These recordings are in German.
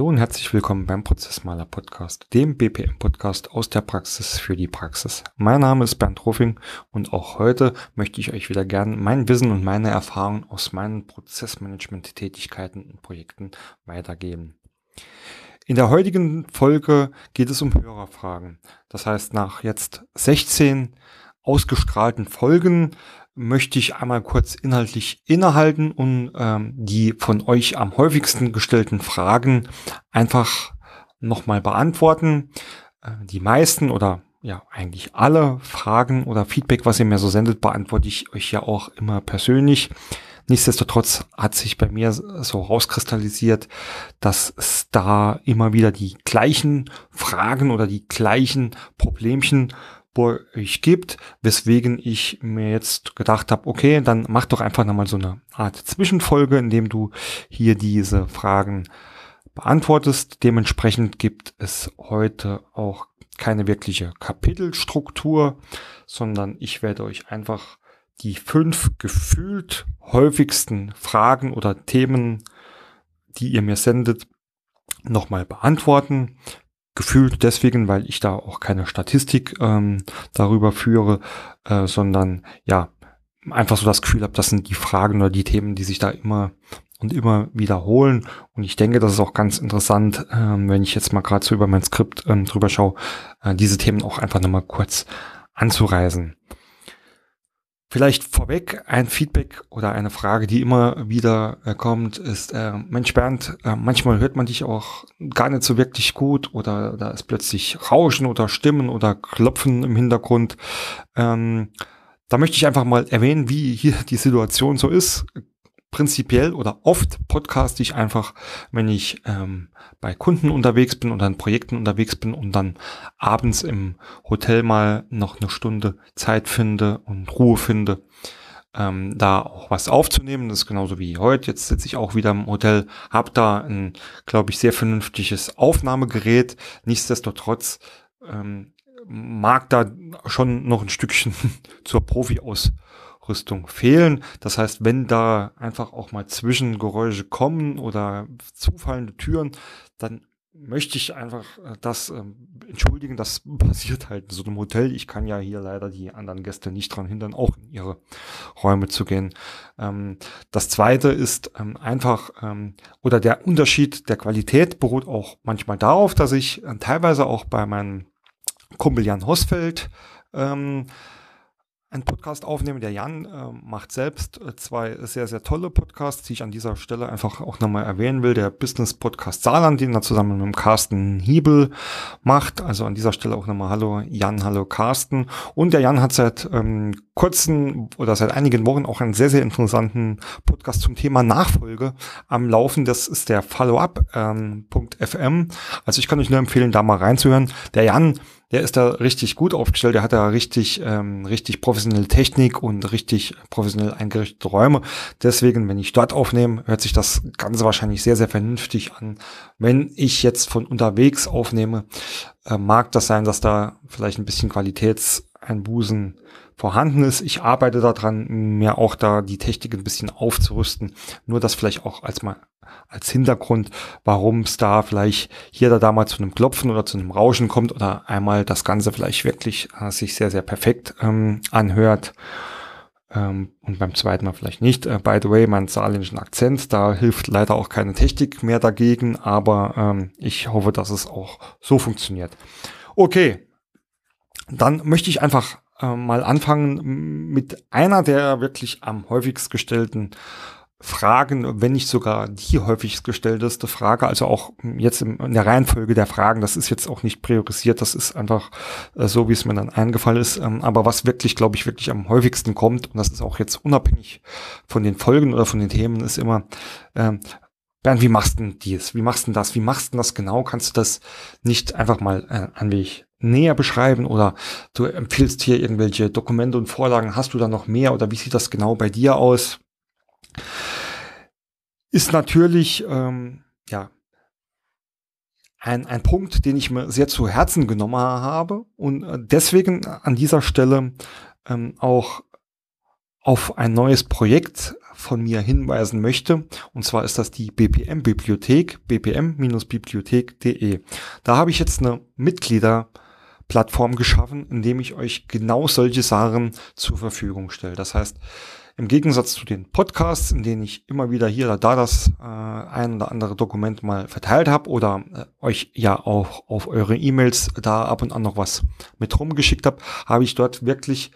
Hallo und herzlich willkommen beim Prozessmaler Podcast, dem BPM Podcast aus der Praxis für die Praxis. Mein Name ist Bernd Ruffing und auch heute möchte ich euch wieder gern mein Wissen und meine Erfahrungen aus meinen Prozessmanagement-Tätigkeiten und Projekten weitergeben. In der heutigen Folge geht es um Hörerfragen. Das heißt, nach jetzt 16 ausgestrahlten Folgen möchte ich einmal kurz inhaltlich innehalten und ähm, die von euch am häufigsten gestellten Fragen einfach nochmal beantworten. Äh, die meisten oder ja eigentlich alle Fragen oder Feedback, was ihr mir so sendet, beantworte ich euch ja auch immer persönlich. Nichtsdestotrotz hat sich bei mir so rauskristallisiert, dass es da immer wieder die gleichen Fragen oder die gleichen Problemchen bei euch gibt, weswegen ich mir jetzt gedacht habe, okay, dann mach doch einfach nochmal so eine Art Zwischenfolge, indem du hier diese Fragen beantwortest. Dementsprechend gibt es heute auch keine wirkliche Kapitelstruktur, sondern ich werde euch einfach die fünf gefühlt häufigsten Fragen oder Themen, die ihr mir sendet, nochmal beantworten gefühlt deswegen, weil ich da auch keine Statistik ähm, darüber führe, äh, sondern ja, einfach so das Gefühl habe, das sind die Fragen oder die Themen, die sich da immer und immer wiederholen. Und ich denke, das ist auch ganz interessant, ähm, wenn ich jetzt mal gerade so über mein Skript ähm, drüber schaue, äh, diese Themen auch einfach nochmal kurz anzureisen. Vielleicht vorweg ein Feedback oder eine Frage, die immer wieder äh, kommt, ist, äh, Mensch Bernd, äh, manchmal hört man dich auch gar nicht so wirklich gut oder da ist plötzlich Rauschen oder Stimmen oder Klopfen im Hintergrund. Ähm, da möchte ich einfach mal erwähnen, wie hier die Situation so ist prinzipiell oder oft podcaste ich einfach, wenn ich ähm, bei Kunden unterwegs bin oder in Projekten unterwegs bin und dann abends im Hotel mal noch eine Stunde Zeit finde und Ruhe finde, ähm, da auch was aufzunehmen. Das ist genauso wie heute. Jetzt sitze ich auch wieder im Hotel, habe da ein, glaube ich, sehr vernünftiges Aufnahmegerät. Nichtsdestotrotz ähm, mag da schon noch ein Stückchen zur Profi aus Ausrüstung fehlen. Das heißt, wenn da einfach auch mal Zwischengeräusche kommen oder zufallende Türen, dann möchte ich einfach äh, das ähm, entschuldigen, das passiert halt in so einem Hotel. Ich kann ja hier leider die anderen Gäste nicht dran hindern, auch in ihre Räume zu gehen. Ähm, das zweite ist ähm, einfach, ähm, oder der Unterschied der Qualität beruht auch manchmal darauf, dass ich äh, teilweise auch bei meinem Kumpel Jan Hosfeld ähm, einen Podcast aufnehmen. Der Jan äh, macht selbst äh, zwei sehr, sehr tolle Podcasts, die ich an dieser Stelle einfach auch nochmal erwähnen will. Der Business Podcast Saarland, den er zusammen mit Carsten Hiebel macht. Also an dieser Stelle auch nochmal Hallo Jan, hallo Carsten. Und der Jan hat seit ähm, kurzen oder seit einigen Wochen auch einen sehr, sehr interessanten Podcast zum Thema Nachfolge am Laufen. Das ist der Follow-up.fm. Ähm, also ich kann euch nur empfehlen, da mal reinzuhören. Der Jan der ist da richtig gut aufgestellt, der hat da richtig, ähm, richtig professionelle Technik und richtig professionell eingerichtete Räume. Deswegen, wenn ich dort aufnehme, hört sich das Ganze wahrscheinlich sehr, sehr vernünftig an. Wenn ich jetzt von unterwegs aufnehme, äh, mag das sein, dass da vielleicht ein bisschen Qualitätseinbußen vorhanden ist. Ich arbeite daran, mir auch da die Technik ein bisschen aufzurüsten. Nur das vielleicht auch als mal als Hintergrund, warum es da vielleicht hier da mal zu einem Klopfen oder zu einem Rauschen kommt oder einmal das Ganze vielleicht wirklich äh, sich sehr, sehr perfekt ähm, anhört. Ähm, und beim zweiten Mal vielleicht nicht. Äh, by the way, mein saarländischen Akzent, da hilft leider auch keine Technik mehr dagegen, aber ähm, ich hoffe, dass es auch so funktioniert. Okay, dann möchte ich einfach äh, mal anfangen mit einer der wirklich am häufigst gestellten Fragen, wenn nicht sogar die häufigst gestellteste Frage, also auch jetzt in der Reihenfolge der Fragen, das ist jetzt auch nicht priorisiert, das ist einfach äh, so, wie es mir dann eingefallen ist. Ähm, aber was wirklich, glaube ich, wirklich am häufigsten kommt, und das ist auch jetzt unabhängig von den Folgen oder von den Themen, ist immer, ähm, Bernd, wie machst du denn dies? Wie machst denn das? Wie machst denn das genau? Kannst du das nicht einfach mal äh, ein wenig näher beschreiben oder du empfiehlst hier irgendwelche Dokumente und Vorlagen? Hast du da noch mehr oder wie sieht das genau bei dir aus? ist natürlich ähm, ja ein, ein Punkt, den ich mir sehr zu Herzen genommen habe und äh, deswegen an dieser Stelle ähm, auch auf ein neues Projekt von mir hinweisen möchte. Und zwar ist das die BPM-Bibliothek, bpm-bibliothek.de. Da habe ich jetzt eine Mitgliederplattform geschaffen, in dem ich euch genau solche Sachen zur Verfügung stelle. Das heißt, im Gegensatz zu den Podcasts, in denen ich immer wieder hier oder da das äh, ein oder andere Dokument mal verteilt habe oder äh, euch ja auch auf eure E-Mails da ab und an noch was mit rumgeschickt habe, habe ich dort wirklich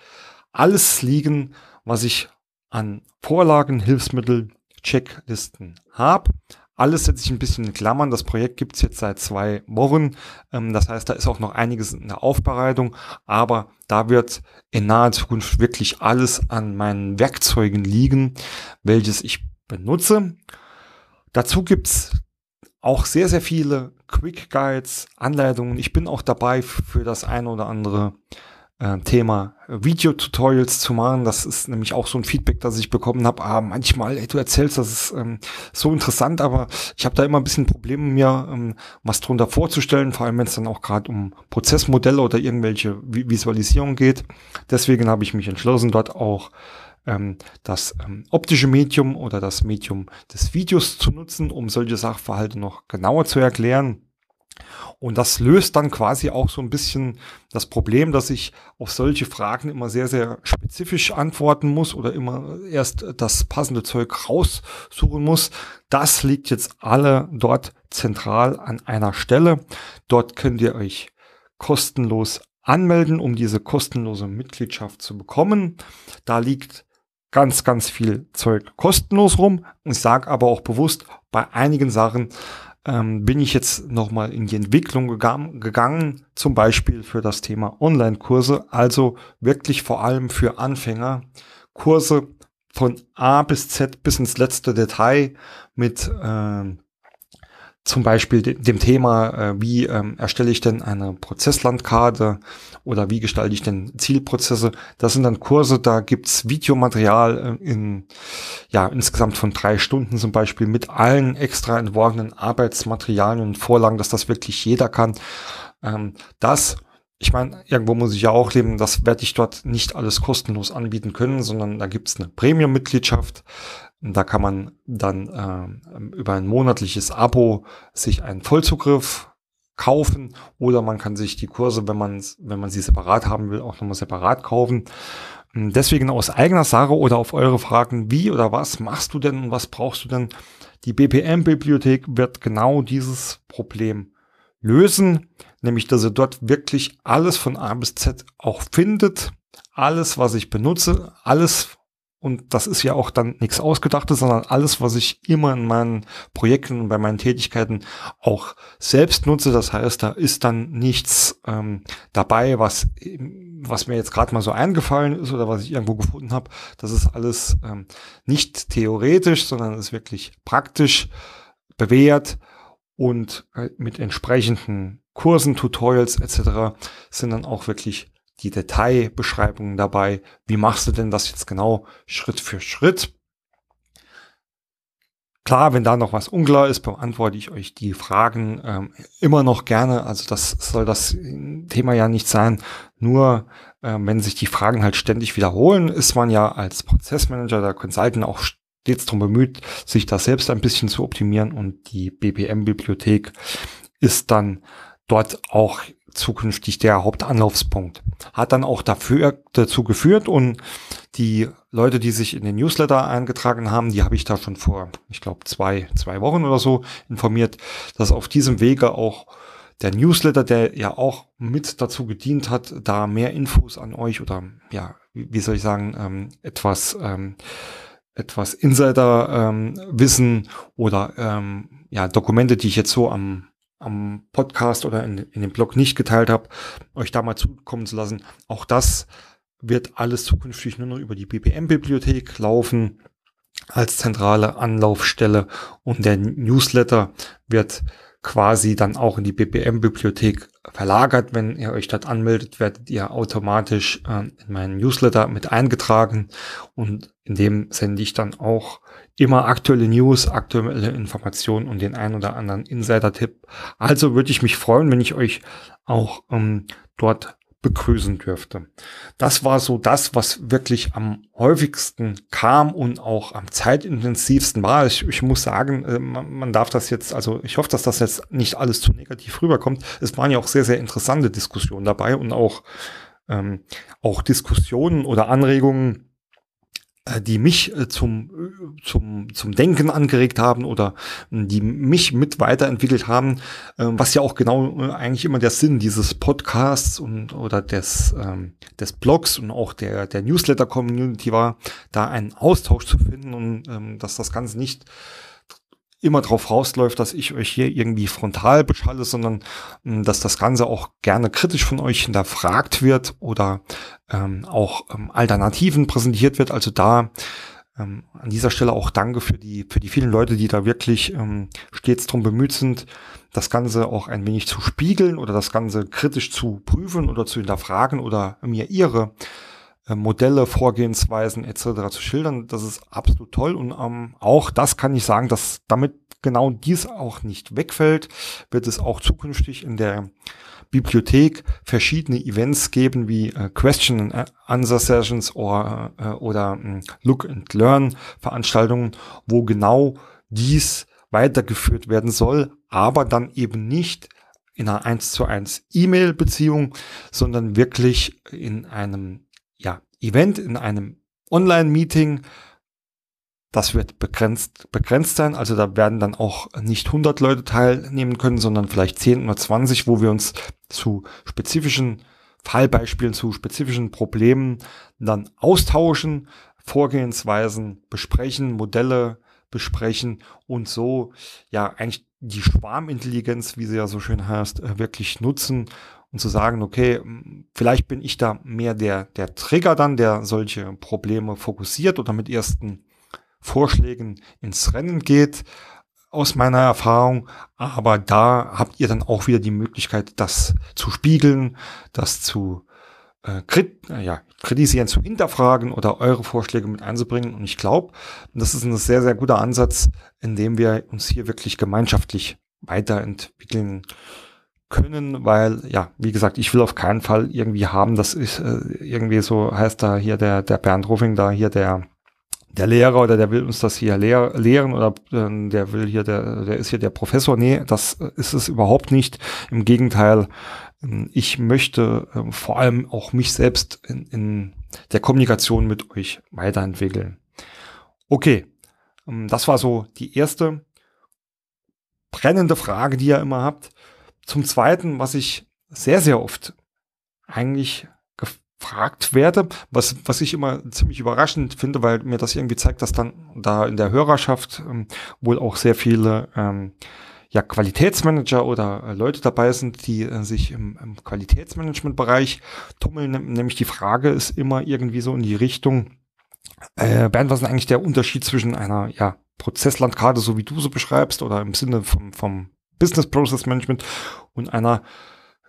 alles liegen, was ich an Vorlagen, Hilfsmittel, Checklisten habe. Alles setze ich ein bisschen in Klammern. Das Projekt gibt es jetzt seit zwei Wochen. Ähm, das heißt, da ist auch noch einiges in der Aufbereitung. Aber da wird in naher Zukunft wirklich alles an meinen Werkzeugen liegen, welches ich benutze. Dazu gibt's auch sehr, sehr viele Quick Guides, Anleitungen. Ich bin auch dabei für das eine oder andere äh, Thema Video-Tutorials zu machen. Das ist nämlich auch so ein Feedback, das ich bekommen habe. Ah, manchmal, ey, du erzählst, das ist ähm, so interessant, aber ich habe da immer ein bisschen Probleme, mir ähm, was drunter vorzustellen, vor allem wenn es dann auch gerade um Prozessmodelle oder irgendwelche Vi Visualisierung geht. Deswegen habe ich mich entschlossen, dort auch ähm, das ähm, optische Medium oder das Medium des Videos zu nutzen, um solche Sachverhalte noch genauer zu erklären. Und das löst dann quasi auch so ein bisschen das Problem, dass ich auf solche Fragen immer sehr, sehr spezifisch antworten muss oder immer erst das passende Zeug raussuchen muss. Das liegt jetzt alle dort zentral an einer Stelle. Dort könnt ihr euch kostenlos anmelden, um diese kostenlose Mitgliedschaft zu bekommen. Da liegt ganz, ganz viel Zeug kostenlos rum. Ich sage aber auch bewusst, bei einigen Sachen ähm, bin ich jetzt nochmal in die Entwicklung gegangen, gegangen, zum Beispiel für das Thema Online-Kurse, also wirklich vor allem für Anfänger, Kurse von A bis Z bis ins letzte Detail mit äh, zum Beispiel dem Thema, äh, wie ähm, erstelle ich denn eine Prozesslandkarte oder wie gestalte ich denn Zielprozesse. Das sind dann Kurse, da gibt's Videomaterial äh, in ja insgesamt von drei Stunden zum Beispiel mit allen extra entworfenen Arbeitsmaterialien und Vorlagen, dass das wirklich jeder kann. Ähm, das ich meine, irgendwo muss ich ja auch leben, das werde ich dort nicht alles kostenlos anbieten können, sondern da gibt's eine Premium-Mitgliedschaft. Da kann man dann äh, über ein monatliches Abo sich einen Vollzugriff kaufen oder man kann sich die Kurse, wenn man, wenn man sie separat haben will, auch nochmal separat kaufen. Hm, deswegen aus eigener Sache oder auf eure Fragen, wie oder was machst du denn und was brauchst du denn? Die BPM-Bibliothek wird genau dieses Problem lösen, nämlich dass ihr dort wirklich alles von A bis Z auch findet, alles, was ich benutze, alles, und das ist ja auch dann nichts Ausgedachtes, sondern alles, was ich immer in meinen Projekten und bei meinen Tätigkeiten auch selbst nutze. Das heißt, da ist dann nichts ähm, dabei, was, was mir jetzt gerade mal so eingefallen ist oder was ich irgendwo gefunden habe. Das ist alles ähm, nicht theoretisch, sondern ist wirklich praktisch bewährt und äh, mit entsprechenden Kursen, Tutorials etc. sind dann auch wirklich die Detailbeschreibungen dabei. Wie machst du denn das jetzt genau Schritt für Schritt? Klar, wenn da noch was unklar ist, beantworte ich euch die Fragen ähm, immer noch gerne. Also das soll das Thema ja nicht sein. Nur äh, wenn sich die Fragen halt ständig wiederholen, ist man ja als Prozessmanager der Consultant auch stets darum bemüht, sich das selbst ein bisschen zu optimieren und die BPM-Bibliothek ist dann dort auch zukünftig der Hauptanlaufspunkt. Hat dann auch dafür, dazu geführt und die Leute, die sich in den Newsletter eingetragen haben, die habe ich da schon vor, ich glaube, zwei, zwei Wochen oder so informiert, dass auf diesem Wege auch der Newsletter, der ja auch mit dazu gedient hat, da mehr Infos an euch oder ja, wie soll ich sagen, ähm, etwas ähm, etwas Insider-Wissen ähm, oder ähm, ja, Dokumente, die ich jetzt so am, am Podcast oder in, in dem Blog nicht geteilt habe, euch da mal zukommen zu lassen. Auch das wird alles zukünftig nur noch über die BPM-Bibliothek laufen als zentrale Anlaufstelle und der Newsletter wird quasi dann auch in die BPM-Bibliothek verlagert. Wenn ihr euch dort anmeldet, werdet ihr automatisch äh, in meinen Newsletter mit eingetragen und in dem sende ich dann auch immer aktuelle News, aktuelle Informationen und den ein oder anderen Insider-Tipp. Also würde ich mich freuen, wenn ich euch auch ähm, dort begrüßen dürfte. Das war so das, was wirklich am häufigsten kam und auch am zeitintensivsten war. Ich, ich muss sagen, äh, man, darf das jetzt, also ich hoffe, dass das jetzt nicht alles zu negativ rüberkommt. Es waren ja auch sehr, sehr interessante Diskussionen dabei und auch, ähm, auch Diskussionen oder Anregungen, die mich äh, zum, äh, zum, zum Denken angeregt haben oder die mich mit weiterentwickelt haben, was ja auch genau eigentlich immer der Sinn dieses Podcasts und oder des, ähm, des Blogs und auch der, der Newsletter-Community war, da einen Austausch zu finden und ähm, dass das Ganze nicht immer drauf rausläuft, dass ich euch hier irgendwie frontal beschalle, sondern mh, hm, dass das Ganze auch gerne kritisch von euch hinterfragt wird oder ähm, auch ähm, Alternativen präsentiert wird. Also da ähm, an dieser Stelle auch danke für die, für die vielen Leute, die da wirklich ähm, stets drum bemüht sind, das Ganze auch ein wenig zu spiegeln oder das Ganze kritisch zu prüfen oder zu hinterfragen oder mir ihre äh, Modelle, Vorgehensweisen etc. zu schildern. Das ist absolut toll und ähm, auch das kann ich sagen, dass damit genau dies auch nicht wegfällt, wird es auch zukünftig in der Bibliothek verschiedene Events geben wie äh, Question and Answer Sessions or, äh, oder äh, Look and Learn Veranstaltungen, wo genau dies weitergeführt werden soll, aber dann eben nicht in einer 1 zu 1 E-Mail-Beziehung, sondern wirklich in einem ja, Event, in einem Online-Meeting. Das wird begrenzt, begrenzt sein. Also da werden dann auch nicht 100 Leute teilnehmen können, sondern vielleicht 10 oder 20, wo wir uns zu spezifischen Fallbeispielen, zu spezifischen Problemen dann austauschen, Vorgehensweisen besprechen, Modelle besprechen und so ja eigentlich die Schwarmintelligenz, wie sie ja so schön heißt, äh, wirklich nutzen und zu sagen, okay, vielleicht bin ich da mehr der, der Trigger dann, der solche Probleme fokussiert oder mit ersten Vorschlägen ins Rennen geht, aus meiner Erfahrung. Aber da habt ihr dann auch wieder die Möglichkeit, das zu spiegeln, das zu äh, krit äh, ja, kritisieren, zu hinterfragen oder eure Vorschläge mit einzubringen. Und ich glaube, das ist ein sehr, sehr guter Ansatz, in dem wir uns hier wirklich gemeinschaftlich weiterentwickeln können, weil, ja, wie gesagt, ich will auf keinen Fall irgendwie haben, das ist äh, irgendwie so, heißt da hier der, der Bernd Ruffing, da hier der, der Lehrer oder der will uns das hier lehr lehren oder äh, der will hier, der, der ist hier der Professor. Nee, das ist es überhaupt nicht. Im Gegenteil, äh, ich möchte äh, vor allem auch mich selbst in, in der Kommunikation mit euch weiterentwickeln. Okay, ähm, das war so die erste brennende Frage, die ihr immer habt. Zum Zweiten, was ich sehr, sehr oft eigentlich gefragt werde, was, was ich immer ziemlich überraschend finde, weil mir das irgendwie zeigt, dass dann da in der Hörerschaft ähm, wohl auch sehr viele ähm, ja, Qualitätsmanager oder äh, Leute dabei sind, die äh, sich im, im Qualitätsmanagement-Bereich tummeln. Nämlich die Frage ist immer irgendwie so in die Richtung, äh, Bernd, was ist eigentlich der Unterschied zwischen einer ja, Prozesslandkarte, so wie du so beschreibst, oder im Sinne vom, vom Business Process Management und einer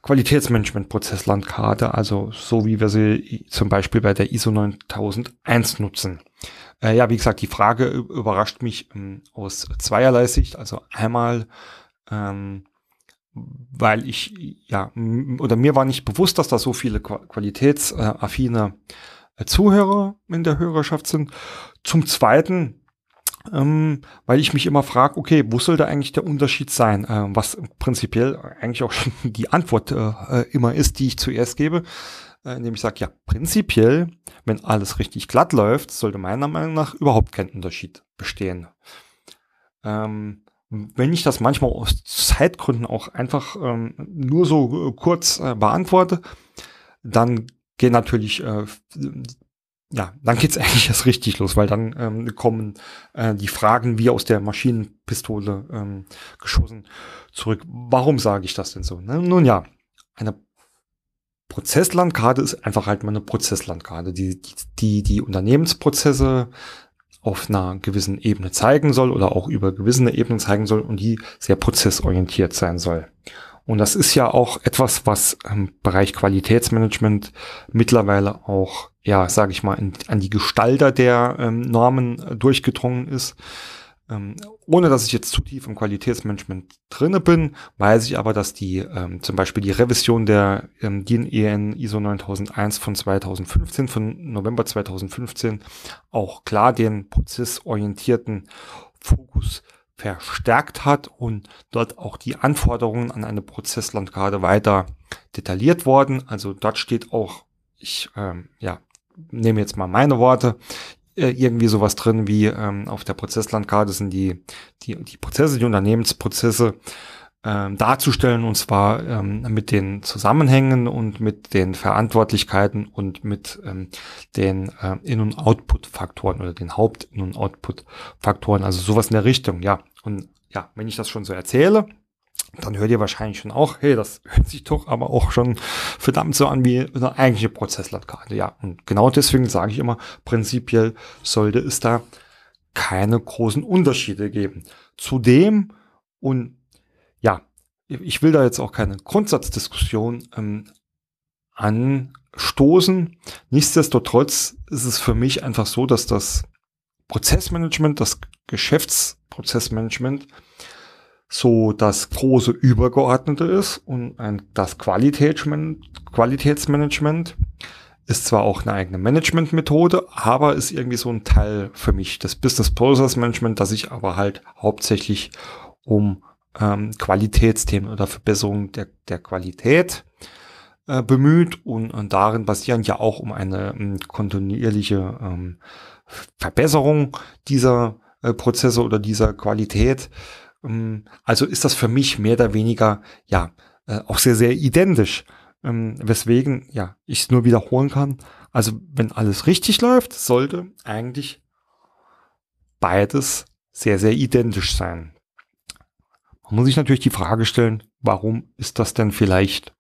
Qualitätsmanagement-Prozesslandkarte, also so wie wir sie zum Beispiel bei der ISO 9001 nutzen. Äh, ja, wie gesagt, die Frage überrascht mich ähm, aus zweierlei Sicht. Also einmal, ähm, weil ich, ja, oder mir war nicht bewusst, dass da so viele qualitätsaffine äh, Zuhörer in der Hörerschaft sind. Zum Zweiten, ähm, weil ich mich immer frage, okay, wo soll da eigentlich der Unterschied sein? Äh, was prinzipiell eigentlich auch schon die Antwort äh, immer ist, die ich zuerst gebe, äh, indem ich sage, ja, prinzipiell, wenn alles richtig glatt läuft, sollte meiner Meinung nach überhaupt kein Unterschied bestehen. Ähm, wenn ich das manchmal aus Zeitgründen auch einfach ähm, nur so äh, kurz äh, beantworte, dann gehen natürlich äh, ja, dann geht's eigentlich erst richtig los, weil dann ähm, kommen äh, die Fragen wie aus der Maschinenpistole ähm, geschossen zurück. Warum sage ich das denn so? Ne? Nun ja, eine Prozesslandkarte ist einfach halt mal eine Prozesslandkarte, die, die die Unternehmensprozesse auf einer gewissen Ebene zeigen soll oder auch über gewisse Ebenen zeigen soll und die sehr prozessorientiert sein soll. Und das ist ja auch etwas, was im Bereich Qualitätsmanagement mittlerweile auch, ja, sage ich mal, an die Gestalter der ähm, Normen äh, durchgedrungen ist. Ähm, ohne dass ich jetzt zu tief im Qualitätsmanagement drinne bin, weiß ich aber, dass die ähm, zum Beispiel die Revision der ähm, DIN EN ISO 9001 von 2015, von November 2015, auch klar den prozessorientierten Fokus verstärkt hat und dort auch die Anforderungen an eine Prozesslandkarte weiter detailliert worden. Also dort steht auch, ich ähm, ja, nehme jetzt mal meine Worte, äh, irgendwie sowas drin wie ähm, auf der Prozesslandkarte sind die, die, die Prozesse, die Unternehmensprozesse ähm, darzustellen und zwar ähm, mit den Zusammenhängen und mit den Verantwortlichkeiten und mit ähm, den äh, In- und Output-Faktoren oder den Haupt-In- und Output-Faktoren, also sowas in der Richtung, ja. Und ja, wenn ich das schon so erzähle, dann hört ihr wahrscheinlich schon auch, hey, das hört sich doch aber auch schon verdammt so an wie eine eigentliche Prozesslandkarte. Ja, und genau deswegen sage ich immer, prinzipiell sollte es da keine großen Unterschiede geben. Zudem, und ich will da jetzt auch keine Grundsatzdiskussion ähm, anstoßen. Nichtsdestotrotz ist es für mich einfach so, dass das Prozessmanagement, das Geschäftsprozessmanagement so das große Übergeordnete ist und ein, das Qualitätsmanagement, ist zwar auch eine eigene Managementmethode, aber ist irgendwie so ein Teil für mich des Business Process Management, das sich aber halt hauptsächlich um ähm, Qualitätsthemen oder Verbesserung der, der Qualität äh, bemüht und, und darin basieren ja auch um eine um, ähm, kontinuierliche ähm, Verbesserung dieser äh, Prozesse oder dieser Qualität. Ähm, also ist das für mich mehr oder weniger, ja, äh, auch sehr, sehr identisch. Ähm, weswegen, ja, ich es nur wiederholen kann. Also, wenn alles richtig läuft, sollte eigentlich beides sehr, sehr identisch sein. Man muss sich natürlich die Frage stellen, warum ist das denn vielleicht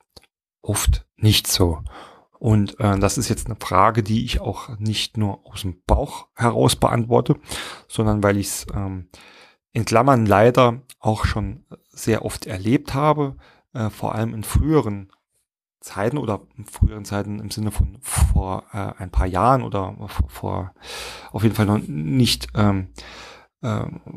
oft nicht so? Und äh, das ist jetzt eine Frage, die ich auch nicht nur aus dem Bauch heraus beantworte, sondern weil ich es ähm, in Klammern leider auch schon sehr oft erlebt habe, äh, vor allem in früheren Zeiten oder in früheren Zeiten im Sinne von vor äh, ein paar Jahren oder vor, vor auf jeden Fall noch nicht, ähm, äh,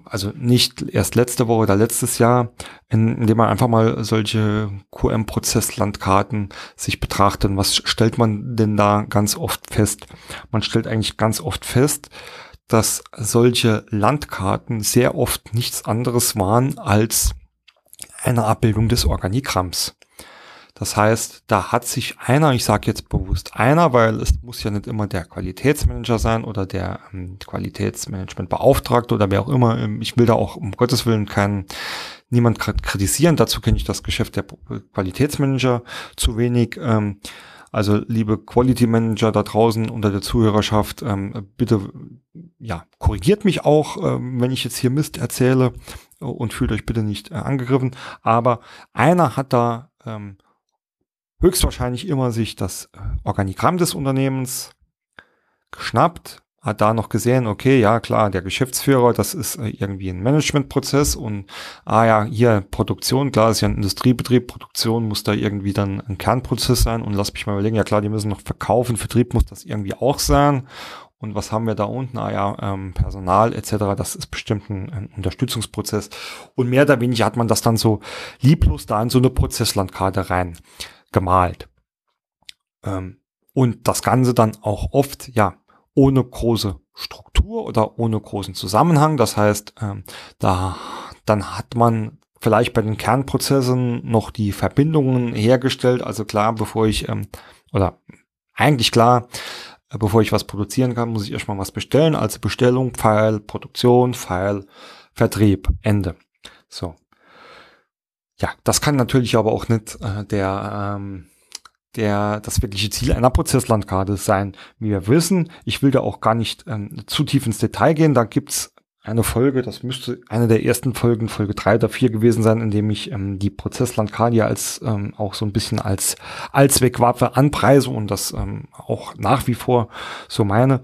also nicht erst letzte Woche oder letztes Jahr, in, indem man einfach mal solche QM-Prozesslandkarten sich betrachtet. Was stellt man denn da ganz oft fest? Man stellt eigentlich ganz oft fest, dass solche Landkarten sehr oft nichts anderes waren als eine Abbildung des Organigramms. Das heißt, da hat sich einer, ich sage jetzt bewusst einer, weil es muss ja nicht immer der Qualitätsmanager sein oder der ähm, Qualitätsmanagementbeauftragte oder wer auch immer. Ähm, ich will da auch um Gottes Willen keinen niemand kritisieren. Dazu kenne ich das Geschäft der Qualitätsmanager zu wenig. Ähm, also liebe Quality Manager da draußen unter der Zuhörerschaft, ähm, bitte ja korrigiert mich auch, ähm, wenn ich jetzt hier Mist erzähle und fühlt euch bitte nicht äh, angegriffen. Aber einer hat da ähm, höchstwahrscheinlich immer sich das äh, Organigramm des Unternehmens geschnappt, hat da noch gesehen, okay, ja klar, der Geschäftsführer, das ist äh, irgendwie ein Managementprozess und ah ja, hier Produktion, klar, ist ja ein Industriebetrieb, Produktion muss da irgendwie dann ein Kernprozess sein und lass mich mal überlegen, ja klar, die müssen noch verkaufen, Vertrieb muss das irgendwie auch sein und was haben wir da unten? Ah ja, ähm, Personal etc., das ist bestimmt ein, ein Unterstützungsprozess und mehr oder weniger hat man das dann so lieblos da in so eine Prozesslandkarte rein gemalt. Ähm, und das Ganze dann auch oft, ja, ohne große Struktur oder ohne großen Zusammenhang. Das heißt, ähm, da dann hat man vielleicht bei den Kernprozessen noch die Verbindungen hergestellt. Also klar, bevor ich ähm, oder eigentlich klar, bevor ich was produzieren kann, muss ich erstmal was bestellen. Also Bestellung, File, Produktion, File, Vertrieb, Ende. So. Ja, das kann natürlich aber auch nicht äh, der ähm, der das wirkliche Ziel einer Prozesslandkarte sein. Wie wir wissen, ich will da auch gar nicht ähm, zu tief ins Detail gehen. Da gibt's eine Folge, das müsste eine der ersten Folgen, Folge drei oder vier gewesen sein, in dem ich ähm, die Prozesslandkarte als ähm, auch so ein bisschen als Allzweckwaffe anpreise und das ähm, auch nach wie vor so meine.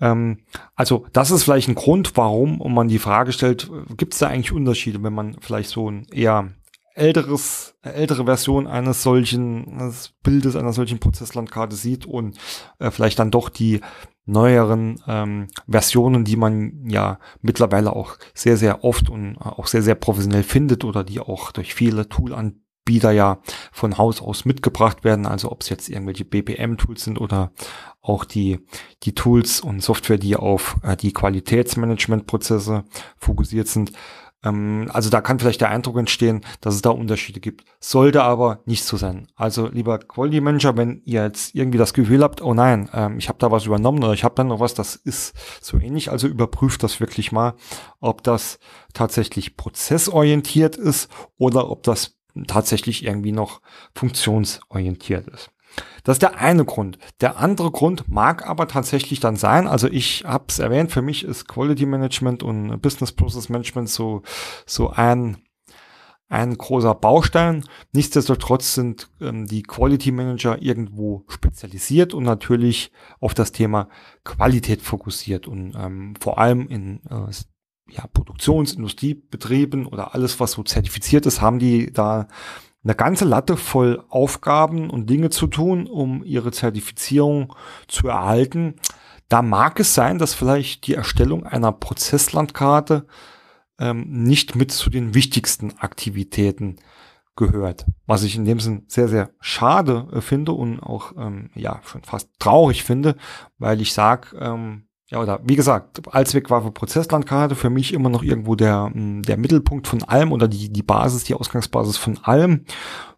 Ähm, also das ist vielleicht ein Grund, warum man die Frage stellt, gibt es da eigentlich Unterschiede, wenn man vielleicht so ein eher älteres, ältere Version eines solchen eines Bildes, einer solchen Prozesslandkarte sieht und äh, vielleicht dann doch die neueren ähm, Versionen, die man ja mittlerweile auch sehr, sehr oft und auch sehr, sehr professionell findet oder die auch durch viele Toolanbieter ja von Haus aus mitgebracht werden. Also ob es jetzt irgendwelche BPM-Tools sind oder auch die, die Tools und Software, die auf äh, die Qualitätsmanagementprozesse fokussiert sind. Ähm, also da kann vielleicht der Eindruck entstehen, dass es da Unterschiede gibt. Sollte aber nicht so sein. Also lieber Quality Manager, wenn ihr jetzt irgendwie das Gefühl habt, oh nein, ähm, ich habe da was übernommen oder ich habe da noch was, das ist so ähnlich. Also überprüft das wirklich mal, ob das tatsächlich prozessorientiert ist oder ob das tatsächlich irgendwie noch funktionsorientiert ist. Das ist der eine Grund. Der andere Grund mag aber tatsächlich dann sein, also ich habe es erwähnt, für mich ist Quality Management und Business Process Management so, so ein, ein großer Baustein. Nichtsdestotrotz sind ähm, die Quality Manager irgendwo spezialisiert und natürlich auf das Thema Qualität fokussiert und ähm, vor allem in äh, ja, Produktionsindustriebetrieben oder alles, was so zertifiziert ist, haben die da eine ganze Latte voll Aufgaben und Dinge zu tun, um ihre Zertifizierung zu erhalten. Da mag es sein, dass vielleicht die Erstellung einer Prozesslandkarte ähm, nicht mit zu den wichtigsten Aktivitäten gehört. Was ich in dem Sinn sehr, sehr schade äh, finde und auch ähm, ja schon fast traurig finde, weil ich sage, ähm, ja, oder wie gesagt, Allzweckwaffe Prozesslandkarte für mich immer noch irgendwo der, hm, der Mittelpunkt von allem oder die, die Basis, die Ausgangsbasis von allem.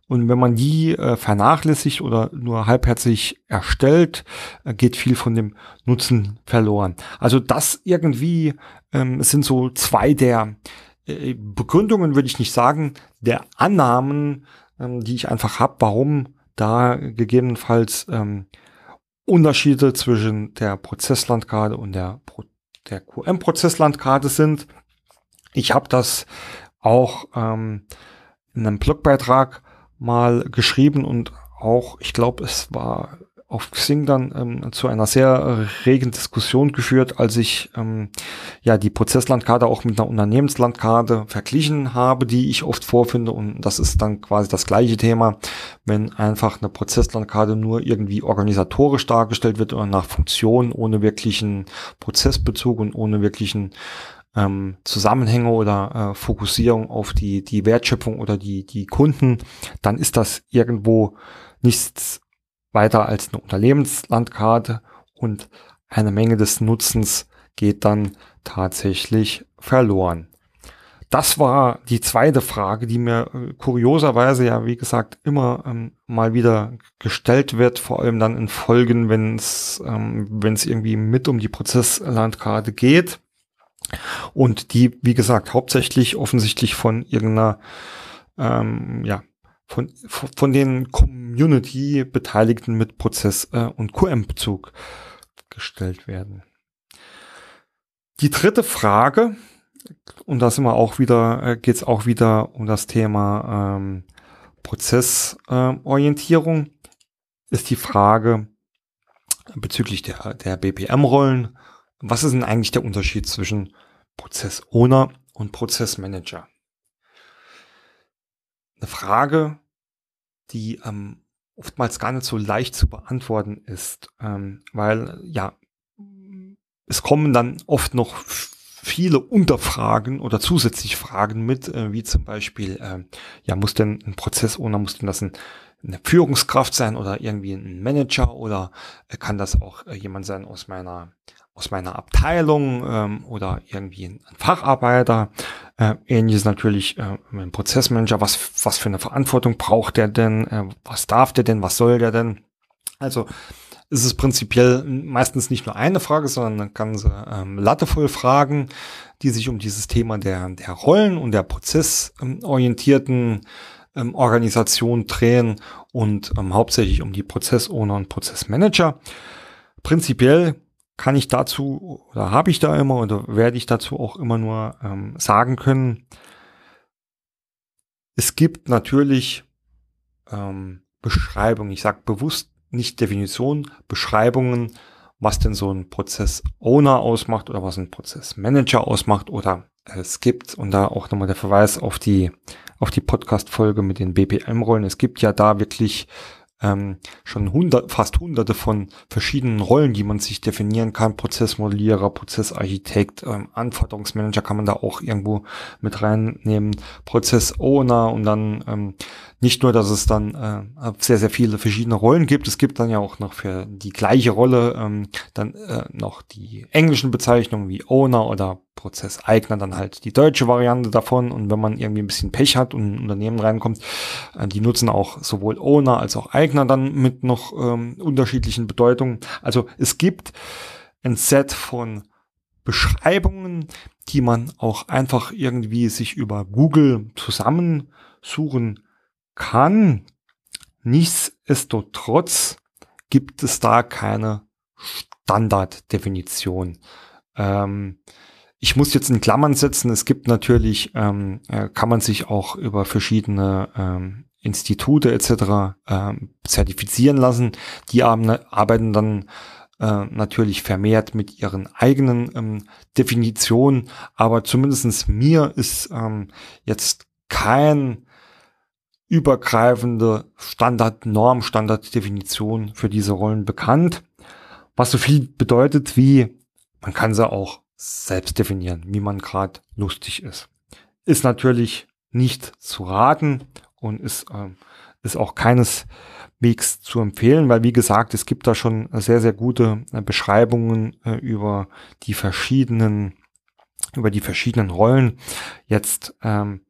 Und wenn man die äh, vernachlässigt oder nur halbherzig erstellt, äh, geht viel von dem Nutzen verloren. Also das irgendwie ähm, sind so zwei der äh, Begründungen, würde ich nicht sagen, der Annahmen, ähm, die ich einfach habe, warum da gegebenenfalls ähm, Unterschiede zwischen der Prozesslandkarte und der, Pro der QM-Prozesslandkarte sind. Ich habe das auch ähm, in einem Blogbeitrag mal geschrieben und auch, ich glaube, es war auf Xing dann ähm, zu einer sehr regen Diskussion geführt, als ich ähm, ja die Prozesslandkarte auch mit einer Unternehmenslandkarte verglichen habe, die ich oft vorfinde. Und das ist dann quasi das gleiche Thema, wenn einfach eine Prozesslandkarte nur irgendwie organisatorisch dargestellt wird oder nach Funktion ohne wirklichen Prozessbezug und ohne wirklichen ähm, Zusammenhänge oder äh, Fokussierung auf die die Wertschöpfung oder die die Kunden, dann ist das irgendwo nichts weiter als eine Unternehmenslandkarte und eine Menge des Nutzens geht dann tatsächlich verloren. Das war die zweite Frage, die mir äh, kurioserweise ja, wie gesagt, immer ähm, mal wieder gestellt wird, vor allem dann in Folgen, wenn es ähm, wenn es irgendwie mit um die Prozesslandkarte geht und die, wie gesagt, hauptsächlich offensichtlich von irgendeiner ähm, ja, von, von den Community-Beteiligten mit Prozess- äh, und QM-Bezug gestellt werden. Die dritte Frage, und da sind wir auch wieder, äh, geht es auch wieder um das Thema ähm, Prozessorientierung, äh, ist die Frage bezüglich der, der BPM-Rollen. Was ist denn eigentlich der Unterschied zwischen Prozess-Owner und Prozessmanager? Eine Frage, die ähm, oftmals gar nicht so leicht zu beantworten ist, ähm, weil ja, es kommen dann oft noch viele Unterfragen oder zusätzliche Fragen mit, äh, wie zum Beispiel, äh, ja, muss denn ein Prozessowner, muss denn das ein, eine Führungskraft sein oder irgendwie ein Manager oder äh, kann das auch äh, jemand sein aus meiner aus meiner Abteilung ähm, oder irgendwie ein Facharbeiter. Äh, ähnliches natürlich äh, ein Prozessmanager. Was, was für eine Verantwortung braucht der denn? Äh, was darf der denn? Was soll der denn? Also es ist prinzipiell meistens nicht nur eine Frage, sondern eine ganze ähm, Latte voll Fragen, die sich um dieses Thema der, der Rollen und der prozessorientierten ähm, Organisation drehen und ähm, hauptsächlich um die Prozessowner und Prozessmanager. Prinzipiell kann ich dazu oder habe ich da immer oder werde ich dazu auch immer nur ähm, sagen können, es gibt natürlich ähm, Beschreibungen, ich sage bewusst nicht Definition, Beschreibungen, was denn so ein Prozess-Owner ausmacht oder was ein Prozess-Manager ausmacht oder es gibt, und da auch nochmal der Verweis auf die, auf die Podcast-Folge mit den BPM-Rollen, es gibt ja da wirklich ähm, schon hundert, fast hunderte von verschiedenen Rollen, die man sich definieren kann. Prozessmodellierer, Prozessarchitekt, ähm, Anforderungsmanager kann man da auch irgendwo mit reinnehmen, Prozessowner und dann ähm, nicht nur, dass es dann äh, sehr, sehr viele verschiedene Rollen gibt, es gibt dann ja auch noch für die gleiche Rolle ähm, dann äh, noch die englischen Bezeichnungen wie Owner oder Prozesseigner, dann halt die deutsche Variante davon. Und wenn man irgendwie ein bisschen Pech hat und ein Unternehmen reinkommt, äh, die nutzen auch sowohl Owner als auch Eigner dann mit noch ähm, unterschiedlichen Bedeutungen. Also es gibt ein Set von Beschreibungen, die man auch einfach irgendwie sich über Google zusammensuchen kann. Nichtsdestotrotz gibt es da keine Standarddefinition. Ähm, ich muss jetzt in Klammern setzen, es gibt natürlich, ähm, äh, kann man sich auch über verschiedene ähm, Institute etc. Ähm, zertifizieren lassen. Die arbeiten dann äh, natürlich vermehrt mit ihren eigenen ähm, Definitionen, aber zumindestens mir ist ähm, jetzt kein übergreifende Standard-Norm, Standarddefinition für diese Rollen bekannt. Was so viel bedeutet wie, man kann sie auch selbst definieren, wie man gerade lustig ist. Ist natürlich nicht zu raten und ist, äh, ist auch keineswegs zu empfehlen, weil wie gesagt, es gibt da schon sehr, sehr gute äh, Beschreibungen äh, über die verschiedenen, über die verschiedenen Rollen. Jetzt ähm,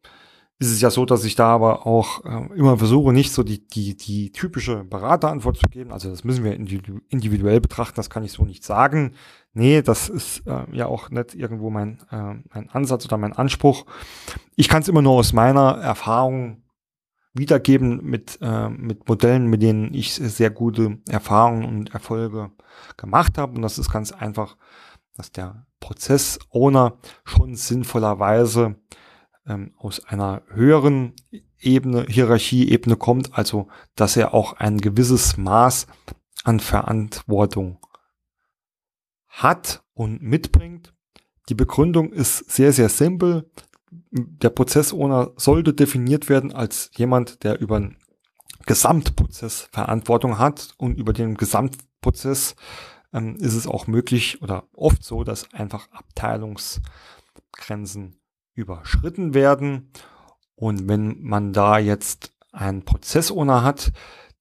ist es ja so, dass ich da aber auch äh, immer versuche, nicht so die, die, die typische Beraterantwort zu geben. Also das müssen wir individuell betrachten, das kann ich so nicht sagen. Nee, das ist äh, ja auch nicht irgendwo mein, äh, mein Ansatz oder mein Anspruch. Ich kann es immer nur aus meiner Erfahrung wiedergeben mit, äh, mit Modellen, mit denen ich sehr gute Erfahrungen und Erfolge gemacht habe. Und das ist ganz einfach, dass der Prozess-Owner schon sinnvollerweise ähm, aus einer höheren Ebene, Hierarchieebene kommt, also dass er auch ein gewisses Maß an Verantwortung hat und mitbringt. Die Begründung ist sehr, sehr simpel. Der Prozessowner sollte definiert werden als jemand, der über einen Gesamtprozess Verantwortung hat und über den Gesamtprozess ähm, ist es auch möglich oder oft so, dass einfach Abteilungsgrenzen überschritten werden. Und wenn man da jetzt einen Prozessowner hat,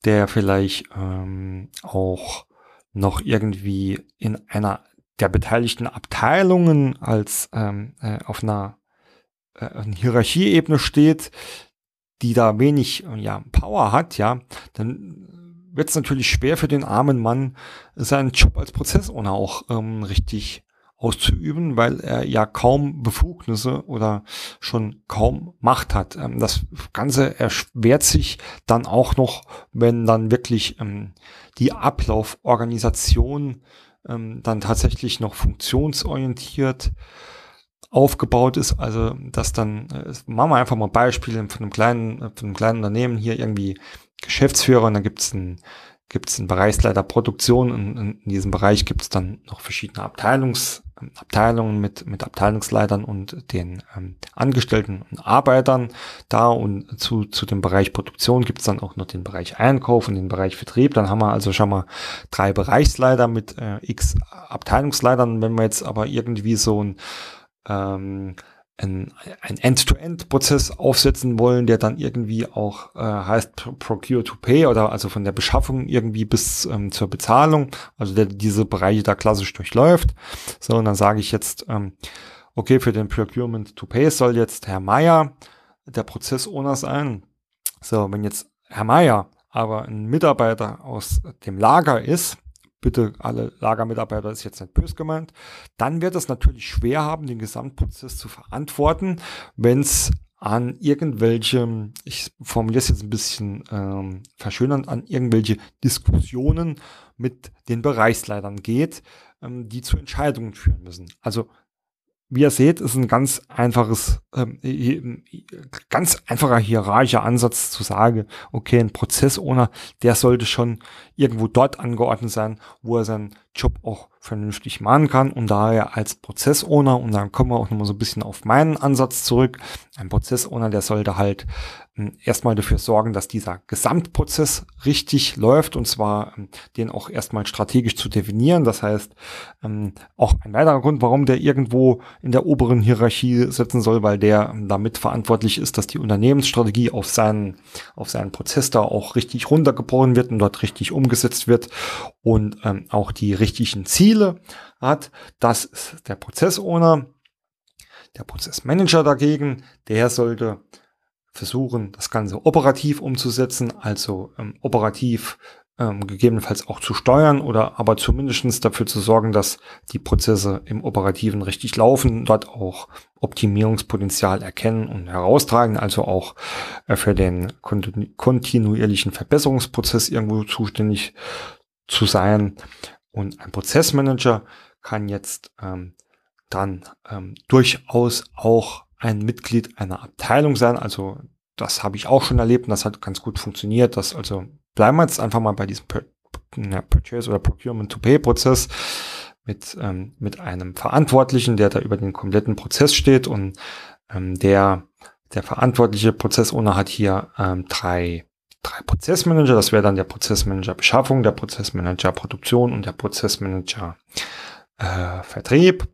der vielleicht ähm, auch noch irgendwie in einer der beteiligten Abteilungen als ähm, äh, auf einer äh, Hierarchieebene steht, die da wenig ja, Power hat, ja, dann wird es natürlich schwer für den armen Mann, seinen Job als Prozessowner auch ähm, richtig auszuüben, weil er ja kaum Befugnisse oder schon kaum Macht hat. Ähm, das Ganze erschwert sich dann auch noch, wenn dann wirklich ähm, die Ablauforganisation ähm, dann tatsächlich noch funktionsorientiert aufgebaut ist, also dass dann, äh, machen wir einfach mal Beispiele von einem kleinen, von einem kleinen Unternehmen hier irgendwie Geschäftsführer und dann gibt es einen gibt es einen Bereichsleiter Produktion und in diesem Bereich gibt es dann noch verschiedene Abteilungs, Abteilungen mit, mit Abteilungsleitern und den ähm, Angestellten und Arbeitern da und zu, zu dem Bereich Produktion gibt es dann auch noch den Bereich Einkauf und den Bereich Vertrieb. Dann haben wir also schon mal drei Bereichsleiter mit äh, x Abteilungsleitern. Wenn wir jetzt aber irgendwie so ein ähm, ein, ein End-to-End-Prozess aufsetzen wollen, der dann irgendwie auch äh, heißt Procure to Pay oder also von der Beschaffung irgendwie bis ähm, zur Bezahlung, also der diese Bereiche da klassisch durchläuft. So, und dann sage ich jetzt, ähm, okay, für den Procurement to Pay soll jetzt Herr Meier der Prozessowner sein. So, wenn jetzt Herr Meier aber ein Mitarbeiter aus dem Lager ist, bitte alle Lagermitarbeiter ist jetzt nicht böse gemeint, dann wird es natürlich schwer haben, den Gesamtprozess zu verantworten, wenn es an irgendwelche, ich formuliere es jetzt ein bisschen ähm, verschönernd, an irgendwelche Diskussionen mit den Bereichsleitern geht, ähm, die zu Entscheidungen führen müssen. Also wie ihr seht, ist ein ganz einfaches, ähm, ganz einfacher hierarchischer Ansatz zu sagen, okay, ein Prozessowner, der sollte schon irgendwo dort angeordnet sein, wo er seinen Job auch vernünftig machen kann und daher als Prozessowner, und dann kommen wir auch nochmal so ein bisschen auf meinen Ansatz zurück, ein Prozessowner, der sollte halt ähm, erstmal dafür sorgen, dass dieser Gesamtprozess richtig läuft und zwar ähm, den auch erstmal strategisch zu definieren. Das heißt, ähm, auch ein weiterer Grund, warum der irgendwo in der oberen Hierarchie sitzen soll, weil der damit verantwortlich ist, dass die Unternehmensstrategie auf seinen, auf seinen Prozess da auch richtig runtergebrochen wird und dort richtig umgesetzt wird und auch die richtigen Ziele Ziele hat. Das ist der Prozessowner. Der Prozessmanager dagegen, der sollte versuchen, das Ganze operativ umzusetzen, also ähm, operativ ähm, gegebenenfalls auch zu steuern oder aber zumindestens dafür zu sorgen, dass die Prozesse im Operativen richtig laufen, dort auch Optimierungspotenzial erkennen und heraustragen, also auch äh, für den kontinuierlichen Verbesserungsprozess irgendwo zuständig zu sein. Und ein Prozessmanager kann jetzt ähm, dann ähm, durchaus auch ein Mitglied einer Abteilung sein. Also das habe ich auch schon erlebt und das hat ganz gut funktioniert. Das also bleiben wir jetzt einfach mal bei diesem Purchase oder Procurement to Pay Prozess mit ähm, mit einem Verantwortlichen, der da über den kompletten Prozess steht und ähm, der der verantwortliche Prozessowner hat hier ähm, drei drei Prozessmanager. Das wäre dann der Prozessmanager Beschaffung, der Prozessmanager Produktion und der Prozessmanager äh, Vertrieb.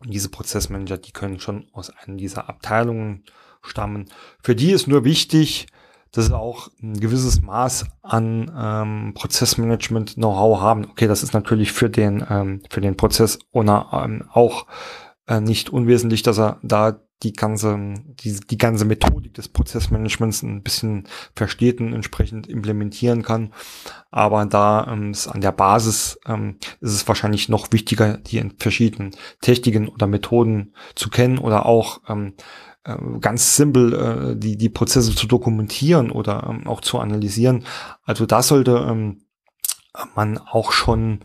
Und diese Prozessmanager, die können schon aus einer dieser Abteilungen stammen. Für die ist nur wichtig, dass sie auch ein gewisses Maß an ähm, Prozessmanagement-Know-how haben. Okay, das ist natürlich für den ähm, für den Prozessowner ähm, auch äh, nicht unwesentlich, dass er da die ganze, die, die ganze Methodik des Prozessmanagements ein bisschen versteht und entsprechend implementieren kann. Aber da ähm, ist an der Basis ähm, ist es wahrscheinlich noch wichtiger, die verschiedenen Techniken oder Methoden zu kennen oder auch ähm, äh, ganz simpel äh, die, die Prozesse zu dokumentieren oder ähm, auch zu analysieren. Also da sollte ähm, man auch schon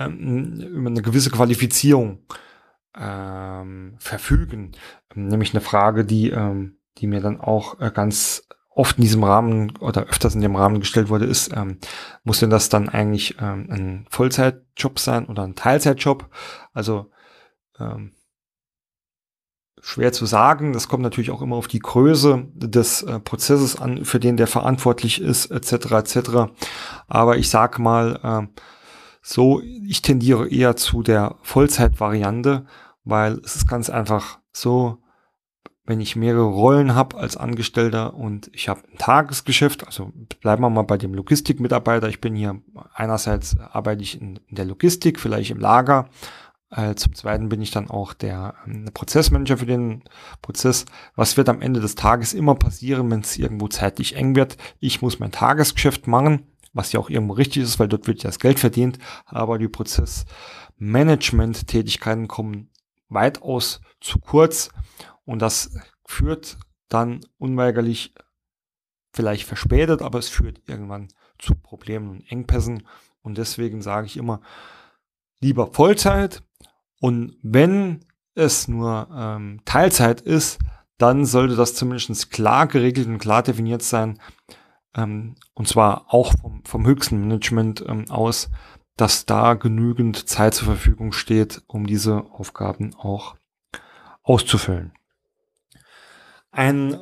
ähm, über eine gewisse Qualifizierung ähm, verfügen. Nämlich eine Frage, die, ähm, die mir dann auch äh, ganz oft in diesem Rahmen oder öfters in dem Rahmen gestellt wurde, ist, ähm, muss denn das dann eigentlich ähm, ein Vollzeitjob sein oder ein Teilzeitjob? Also ähm, schwer zu sagen. Das kommt natürlich auch immer auf die Größe des äh, Prozesses an, für den der verantwortlich ist, etc. etc. Aber ich sage mal, äh, so, ich tendiere eher zu der Vollzeitvariante, weil es ist ganz einfach so, wenn ich mehrere Rollen habe als Angestellter und ich habe ein Tagesgeschäft, also bleiben wir mal bei dem Logistikmitarbeiter. Ich bin hier einerseits arbeite ich in, in der Logistik, vielleicht im Lager. Äh, zum Zweiten bin ich dann auch der ähm, Prozessmanager für den Prozess. Was wird am Ende des Tages immer passieren, wenn es irgendwo zeitlich eng wird? Ich muss mein Tagesgeschäft machen, was ja auch irgendwo richtig ist, weil dort wird ja das Geld verdient. Aber die Prozessmanagement-Tätigkeiten kommen weitaus zu kurz und das führt dann unweigerlich vielleicht verspätet, aber es führt irgendwann zu Problemen und Engpässen. Und deswegen sage ich immer lieber Vollzeit. Und wenn es nur ähm, Teilzeit ist, dann sollte das zumindest klar geregelt und klar definiert sein. Ähm, und zwar auch vom, vom höchsten Management ähm, aus, dass da genügend Zeit zur Verfügung steht, um diese Aufgaben auch auszufüllen. Ein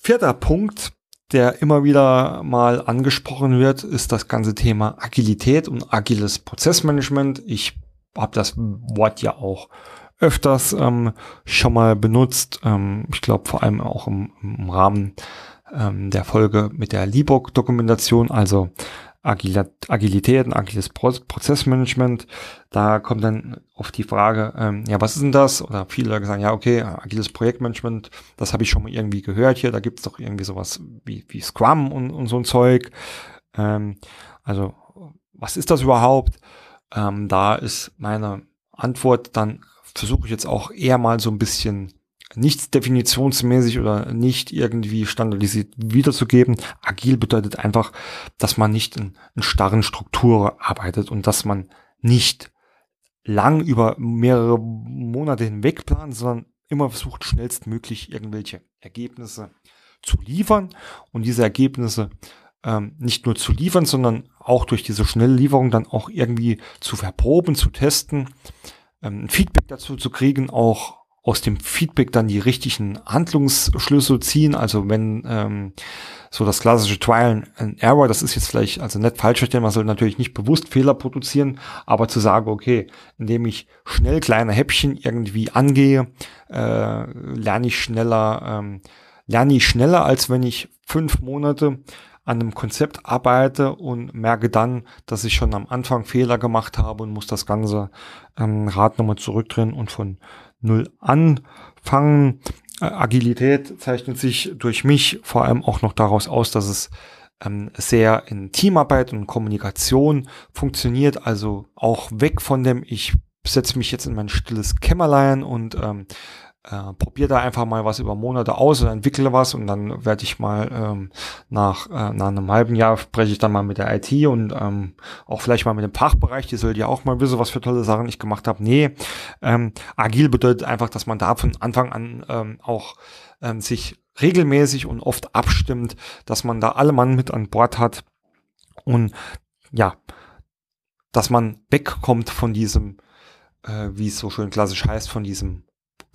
vierter Punkt, der immer wieder mal angesprochen wird, ist das ganze Thema Agilität und agiles Prozessmanagement. Ich habe das Wort ja auch öfters ähm, schon mal benutzt. Ähm, ich glaube vor allem auch im, im Rahmen ähm, der Folge mit der Libok-Dokumentation, also Agilität und agiles Prozessmanagement. Da kommt dann auf die Frage, ähm, ja, was ist denn das? Oder viele sagen, ja, okay, agiles Projektmanagement, das habe ich schon mal irgendwie gehört hier. Da gibt es doch irgendwie sowas wie, wie Scrum und, und so ein Zeug. Ähm, also, was ist das überhaupt? Ähm, da ist meine Antwort, dann versuche ich jetzt auch eher mal so ein bisschen nichts definitionsmäßig oder nicht irgendwie standardisiert wiederzugeben. Agil bedeutet einfach, dass man nicht in, in starren Strukturen arbeitet und dass man nicht lang über mehrere Monate hinweg plant, sondern immer versucht, schnellstmöglich irgendwelche Ergebnisse zu liefern und diese Ergebnisse ähm, nicht nur zu liefern, sondern auch durch diese schnelle Lieferung dann auch irgendwie zu verproben, zu testen, ähm, Feedback dazu zu kriegen, auch aus dem Feedback dann die richtigen Handlungsschlüsse ziehen. Also wenn ähm, so das klassische Trial and Error, das ist jetzt vielleicht also nicht falsch verstehen, man soll natürlich nicht bewusst Fehler produzieren, aber zu sagen, okay, indem ich schnell kleine Häppchen irgendwie angehe, äh, lerne ich schneller, ähm, lerne ich schneller, als wenn ich fünf Monate an einem Konzept arbeite und merke dann, dass ich schon am Anfang Fehler gemacht habe und muss das ganze ähm, Rad nochmal zurückdrehen und von null anfangen. Äh, Agilität zeichnet sich durch mich vor allem auch noch daraus aus, dass es ähm, sehr in Teamarbeit und Kommunikation funktioniert, also auch weg von dem, ich setze mich jetzt in mein stilles Kämmerlein und ähm, äh, probiere da einfach mal was über Monate aus oder entwickle was und dann werde ich mal ähm, nach, äh, nach einem halben Jahr spreche ich dann mal mit der IT und ähm, auch vielleicht mal mit dem Fachbereich, die sollte ja auch mal wissen, was für tolle Sachen ich gemacht habe. Nee, ähm, agil bedeutet einfach, dass man da von Anfang an ähm, auch ähm, sich regelmäßig und oft abstimmt, dass man da alle Mann mit an Bord hat und ja, dass man wegkommt von diesem, äh, wie es so schön klassisch heißt, von diesem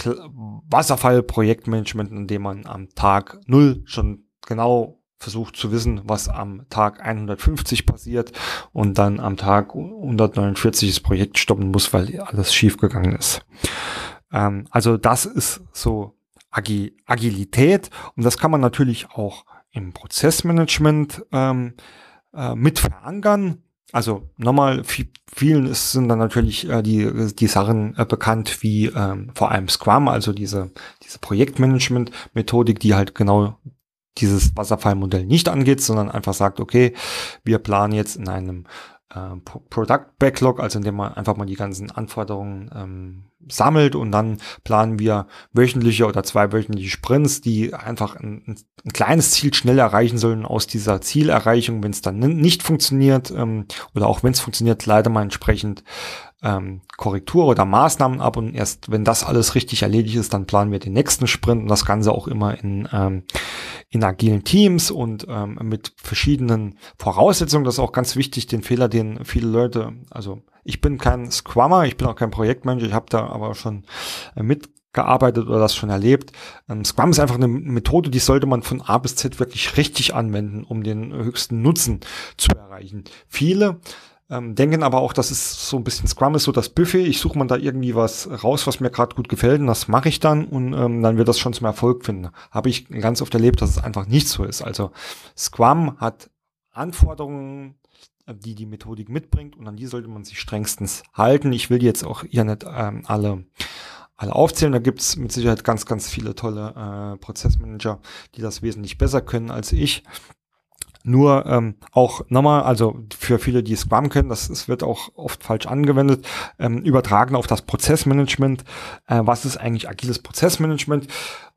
Wasserfall-Projektmanagement, in dem man am Tag null schon genau versucht zu wissen, was am Tag 150 passiert und dann am Tag 149 das Projekt stoppen muss, weil alles schiefgegangen ist. Ähm, also das ist so Agi Agilität und das kann man natürlich auch im Prozessmanagement ähm, äh, mit verankern. Also nochmal, vielen sind dann natürlich äh, die, die Sachen äh, bekannt wie ähm, vor allem Scrum, also diese, diese Projektmanagement-Methodik, die halt genau dieses Wasserfallmodell nicht angeht, sondern einfach sagt, okay, wir planen jetzt in einem äh, Product Backlog, also indem man einfach mal die ganzen Anforderungen ähm, sammelt und dann planen wir wöchentliche oder zweiwöchentliche Sprints, die einfach ein, ein kleines Ziel schnell erreichen sollen. Aus dieser Zielerreichung, wenn es dann nicht funktioniert ähm, oder auch wenn es funktioniert, leider mal entsprechend ähm, Korrektur oder Maßnahmen ab und erst wenn das alles richtig erledigt ist, dann planen wir den nächsten Sprint und das Ganze auch immer in, ähm, in agilen Teams und ähm, mit verschiedenen Voraussetzungen. Das ist auch ganz wichtig, den Fehler, den viele Leute, also ich bin kein Scrummer, ich bin auch kein Projektmanager, ich habe da aber schon äh, mitgearbeitet oder das schon erlebt. Ähm, Scrum ist einfach eine Methode, die sollte man von A bis Z wirklich richtig anwenden, um den höchsten Nutzen zu erreichen. Viele ähm, denken aber auch, dass es so ein bisschen Scrum ist, so das Buffet. Ich suche mal da irgendwie was raus, was mir gerade gut gefällt und das mache ich dann und ähm, dann wird das schon zum Erfolg finden. Habe ich ganz oft erlebt, dass es einfach nicht so ist. Also Scrum hat Anforderungen, die die Methodik mitbringt und an die sollte man sich strengstens halten. Ich will jetzt auch hier nicht ähm, alle alle aufzählen. Da gibt's mit Sicherheit ganz, ganz viele tolle äh, Prozessmanager, die das wesentlich besser können als ich. Nur ähm, auch nochmal, also für viele, die Scrum kennen, das, das wird auch oft falsch angewendet, ähm, übertragen auf das Prozessmanagement. Äh, was ist eigentlich agiles Prozessmanagement?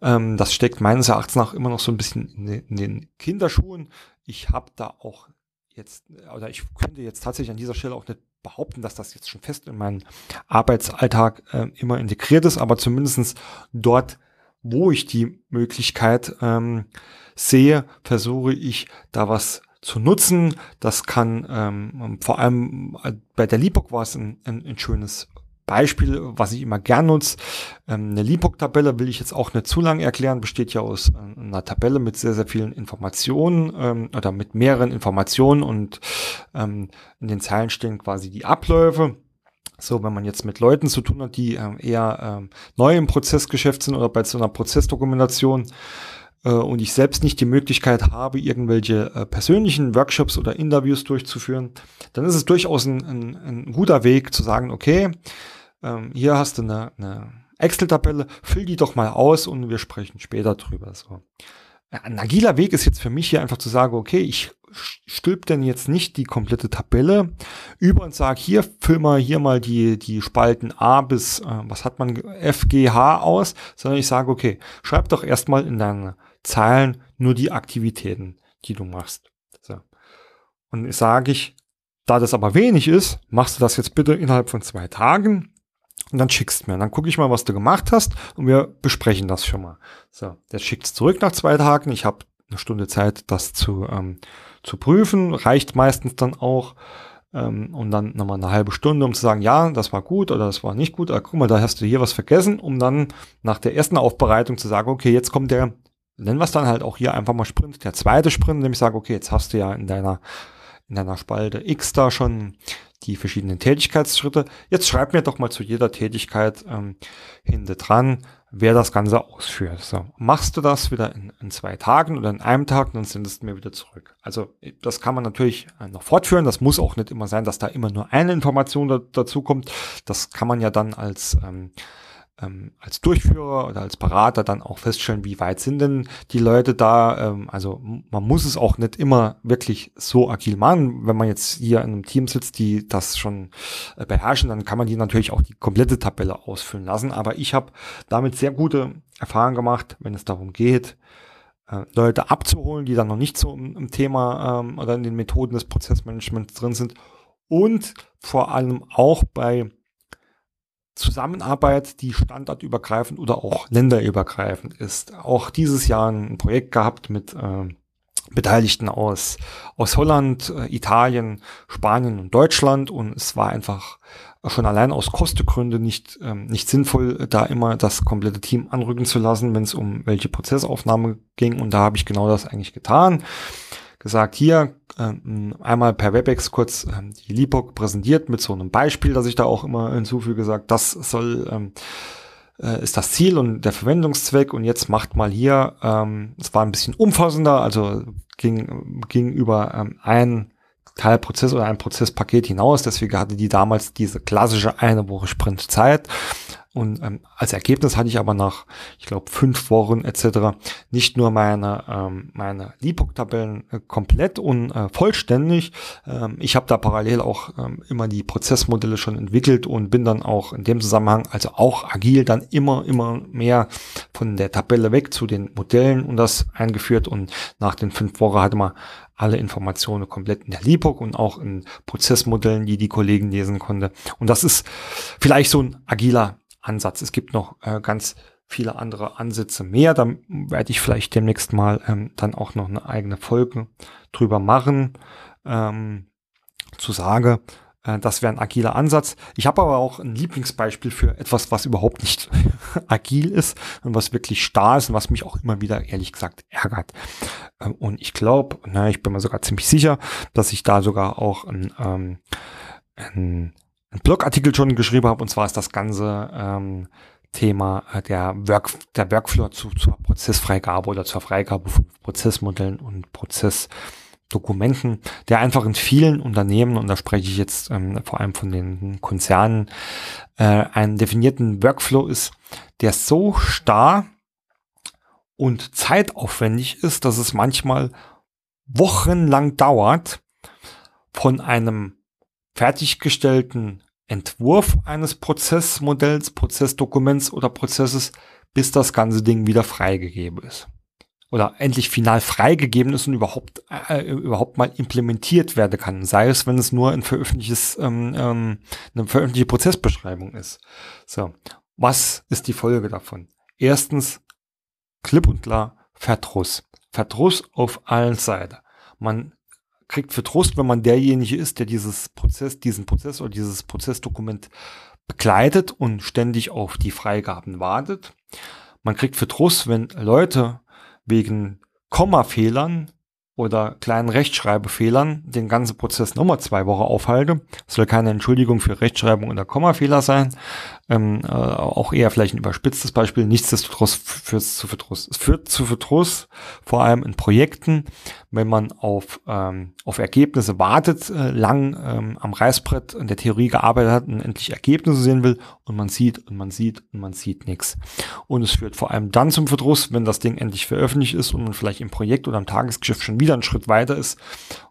Ähm, das steckt meines Erachtens nach immer noch so ein bisschen in den, in den Kinderschuhen. Ich habe da auch jetzt, oder ich könnte jetzt tatsächlich an dieser Stelle auch nicht behaupten, dass das jetzt schon fest in meinen Arbeitsalltag äh, immer integriert ist, aber zumindestens dort, wo ich die Möglichkeit ähm, sehe, versuche ich da was zu nutzen. Das kann ähm, vor allem äh, bei der Libok war es ein, ein, ein schönes Beispiel, was ich immer gern nutze. Ähm, eine Libok-Tabelle will ich jetzt auch nicht zu lang erklären, besteht ja aus äh, einer Tabelle mit sehr, sehr vielen Informationen ähm, oder mit mehreren Informationen und ähm, in den Zeilen stehen quasi die Abläufe. So, wenn man jetzt mit Leuten zu tun hat, die ähm, eher ähm, neu im Prozessgeschäft sind oder bei so einer Prozessdokumentation, äh, und ich selbst nicht die Möglichkeit habe, irgendwelche äh, persönlichen Workshops oder Interviews durchzuführen, dann ist es durchaus ein, ein, ein guter Weg zu sagen, okay, ähm, hier hast du eine, eine Excel-Tabelle, füll die doch mal aus und wir sprechen später drüber. So. Ein agiler Weg ist jetzt für mich hier einfach zu sagen, okay, ich stülp denn jetzt nicht die komplette Tabelle über und sage, hier füll mal hier mal die, die Spalten A bis, äh, was hat man, F, G, H aus, sondern ich sage, okay, schreib doch erstmal in deine Zahlen nur die Aktivitäten, die du machst. So. Und sage ich, da das aber wenig ist, machst du das jetzt bitte innerhalb von zwei Tagen und dann schickst mir. Dann gucke ich mal, was du gemacht hast und wir besprechen das schon mal. So, der schickt es zurück nach zwei Tagen. Ich habe eine Stunde Zeit, das zu, ähm, zu prüfen. Reicht meistens dann auch. Ähm, und dann nochmal eine halbe Stunde, um zu sagen, ja, das war gut oder das war nicht gut. Aber guck mal, da hast du hier was vergessen, um dann nach der ersten Aufbereitung zu sagen, okay, jetzt kommt der, nennen wir es dann halt auch hier einfach mal Sprint, der zweite Sprint, nämlich sage, okay, jetzt hast du ja in deiner, in deiner Spalte X da schon die verschiedenen Tätigkeitsschritte. Jetzt schreib mir doch mal zu jeder Tätigkeit ähm, hinten dran, wer das Ganze ausführt. So, machst du das wieder in, in, zwei Tagen oder in einem Tag, dann sendest du mir wieder zurück. Also das kann man natürlich äh, noch fortführen. Das muss auch nicht immer sein, dass da immer nur eine Information da, dazu kommt. Das kann man ja dann als ähm, ähm, als Durchführer oder als Berater dann auch feststellen, wie weit sind denn die Leute da. Ähm, also man muss es auch nicht immer wirklich so agil machen. Wenn man jetzt hier in einem Team sitzt, die das schon äh, beherrschen, dann kann man die natürlich auch die komplette Tabelle ausfüllen lassen. Aber ich habe damit sehr gute Erfahrungen gemacht, wenn es darum geht, äh, Leute abzuholen, die dann noch nicht so im, Thema ähm, oder in den Methoden des Prozessmanagements drin sind. Und vor allem auch bei Zusammenarbeit, die standardübergreifend oder auch länderübergreifend ist. Auch dieses Jahr ein Projekt gehabt mit äh, Beteiligten aus, aus Holland, äh, Italien, Spanien und Deutschland. Und es war einfach schon allein aus Kostengründen nicht, ähm, nicht sinnvoll, da immer das komplette Team anrücken zu lassen, wenn es um welche Prozessaufnahme ging. Und da habe ich genau das eigentlich getan gesagt, hier ähm, einmal per WebEx kurz ähm, die LIPOC präsentiert mit so einem Beispiel, das ich da auch immer hinzufüge, gesagt, das soll ähm, äh, ist das Ziel und der Verwendungszweck und jetzt macht mal hier, ähm, es war ein bisschen umfassender, also ging, ging über ähm, ein Teilprozess oder ein Prozesspaket hinaus, deswegen hatte die damals diese klassische eine Woche Sprint Zeit und ähm, als Ergebnis hatte ich aber nach, ich glaube, fünf Wochen etc. nicht nur meine, ähm, meine LIPOC-Tabellen äh, komplett und äh, vollständig. Ähm, ich habe da parallel auch ähm, immer die Prozessmodelle schon entwickelt und bin dann auch in dem Zusammenhang, also auch agil, dann immer, immer mehr von der Tabelle weg zu den Modellen und das eingeführt. Und nach den fünf Wochen hatte man alle Informationen komplett in der LIPOC und auch in Prozessmodellen, die die Kollegen lesen konnte. Und das ist vielleicht so ein agiler Ansatz. Es gibt noch äh, ganz viele andere Ansätze mehr. Da werde ich vielleicht demnächst mal ähm, dann auch noch eine eigene Folge drüber machen, ähm, zu sage, äh, das wäre ein agiler Ansatz. Ich habe aber auch ein Lieblingsbeispiel für etwas, was überhaupt nicht agil ist und was wirklich starr ist und was mich auch immer wieder ehrlich gesagt ärgert. Ähm, und ich glaube, ich bin mir sogar ziemlich sicher, dass ich da sogar auch ein, ähm, ein einen Blogartikel schon geschrieben habe, und zwar ist das ganze ähm, Thema äh, der, Work, der Workflow zu, zur Prozessfreigabe oder zur Freigabe von Prozessmodellen und Prozessdokumenten, der einfach in vielen Unternehmen, und da spreche ich jetzt ähm, vor allem von den Konzernen, äh, einen definierten Workflow ist, der so starr und zeitaufwendig ist, dass es manchmal wochenlang dauert, von einem fertiggestellten Entwurf eines Prozessmodells, Prozessdokuments oder Prozesses, bis das ganze Ding wieder freigegeben ist. Oder endlich final freigegeben ist und überhaupt, äh, überhaupt mal implementiert werden kann. Sei es, wenn es nur ein veröffentlichtes, ähm, ähm, eine veröffentlichte Prozessbeschreibung ist. So. Was ist die Folge davon? Erstens, klipp und klar, Verdruss. Verdruss auf allen Seiten. Man kriegt für Trost, wenn man derjenige ist, der dieses Prozess, diesen Prozess oder dieses Prozessdokument begleitet und ständig auf die Freigaben wartet. Man kriegt für Trost, wenn Leute wegen Kommafehlern oder kleinen Rechtschreibfehlern den ganzen Prozess nochmal zwei Wochen aufhalte. Das soll keine Entschuldigung für Rechtschreibung oder Kommafehler sein. Ähm, äh, auch eher vielleicht ein überspitztes Beispiel. Nichtsdestotrotz führt zu Verdruss. Es führt zu Verdruss, vor allem in Projekten, wenn man auf, ähm, auf Ergebnisse wartet, äh, lang ähm, am Reißbrett in der Theorie gearbeitet hat und endlich Ergebnisse sehen will und man sieht und man sieht und man sieht nichts. Und es führt vor allem dann zum Verdruss, wenn das Ding endlich veröffentlicht ist und man vielleicht im Projekt oder im Tagesgeschäft schon wieder einen Schritt weiter ist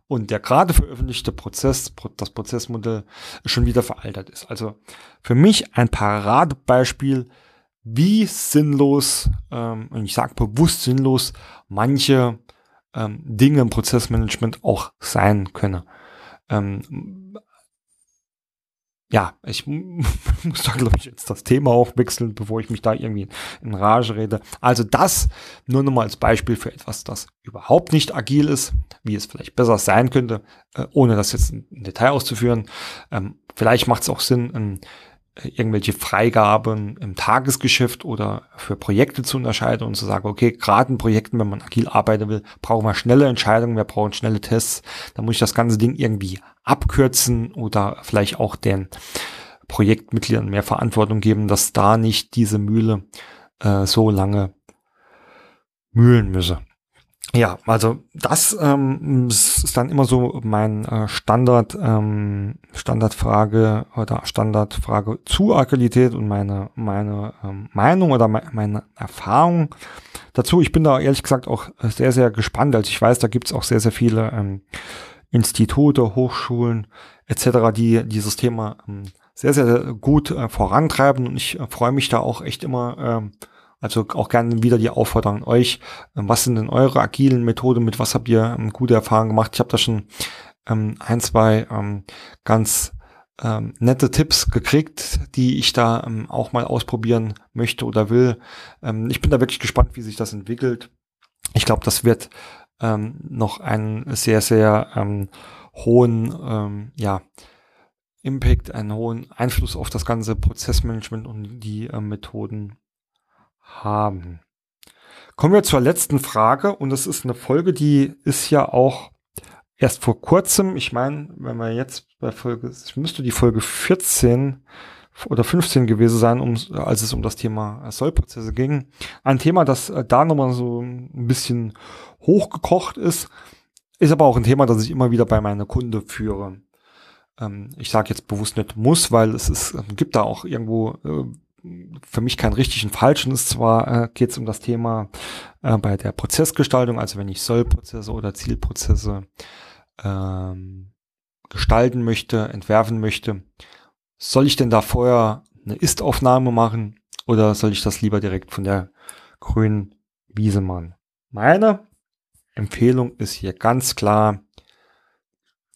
und der gerade veröffentlichte Prozess, das Prozessmodell schon wieder veraltet ist. Also für mich ein Paradebeispiel, wie sinnlos, ähm, und ich sage bewusst sinnlos, manche ähm, Dinge im Prozessmanagement auch sein können. Ähm, ja, ich muss da, glaube ich, jetzt das Thema auch wechseln, bevor ich mich da irgendwie in Rage rede. Also das nur nochmal als Beispiel für etwas, das überhaupt nicht agil ist, wie es vielleicht besser sein könnte, äh, ohne das jetzt in Detail auszuführen. Ähm, vielleicht macht es auch Sinn, ähm, irgendwelche Freigaben im Tagesgeschäft oder für Projekte zu unterscheiden und zu sagen, okay, gerade in Projekten, wenn man agil arbeiten will, brauchen wir schnelle Entscheidungen, wir brauchen schnelle Tests, dann muss ich das ganze Ding irgendwie abkürzen oder vielleicht auch den Projektmitgliedern mehr Verantwortung geben, dass da nicht diese Mühle äh, so lange mühlen müsse. Ja, also das ähm, ist dann immer so mein äh, Standard, ähm, Standardfrage oder Standardfrage zu Agilität und meine, meine ähm, Meinung oder me meine Erfahrung dazu. Ich bin da ehrlich gesagt auch sehr, sehr gespannt. Also ich weiß, da gibt's auch sehr, sehr viele ähm, Institute, Hochschulen etc., die dieses Thema ähm, sehr, sehr gut äh, vorantreiben und ich äh, freue mich da auch echt immer ähm, also auch gerne wieder die Aufforderung an euch. Ähm, was sind denn eure agilen Methoden? Mit was habt ihr ähm, gute Erfahrungen gemacht? Ich habe da schon ähm, ein, zwei ähm, ganz ähm, nette Tipps gekriegt, die ich da ähm, auch mal ausprobieren möchte oder will. Ähm, ich bin da wirklich gespannt, wie sich das entwickelt. Ich glaube, das wird ähm, noch einen sehr, sehr ähm, hohen, ähm, ja, Impact, einen hohen Einfluss auf das ganze Prozessmanagement und die äh, Methoden haben. Kommen wir zur letzten Frage und das ist eine Folge, die ist ja auch erst vor kurzem, ich meine, wenn wir jetzt bei Folge, es müsste die Folge 14 oder 15 gewesen sein, um, als es um das Thema Sollprozesse ging. Ein Thema, das äh, da nochmal so ein bisschen hochgekocht ist, ist aber auch ein Thema, das ich immer wieder bei meiner Kunde führe. Ähm, ich sage jetzt bewusst nicht muss, weil es ist, gibt da auch irgendwo äh, für mich kein richtig und falschen ist. Zwar äh, geht es um das Thema äh, bei der Prozessgestaltung, also wenn ich Sollprozesse oder Zielprozesse ähm, gestalten möchte, entwerfen möchte, soll ich denn da vorher eine Ist-Aufnahme machen oder soll ich das lieber direkt von der grünen Wiese machen? Meine Empfehlung ist hier ganz klar,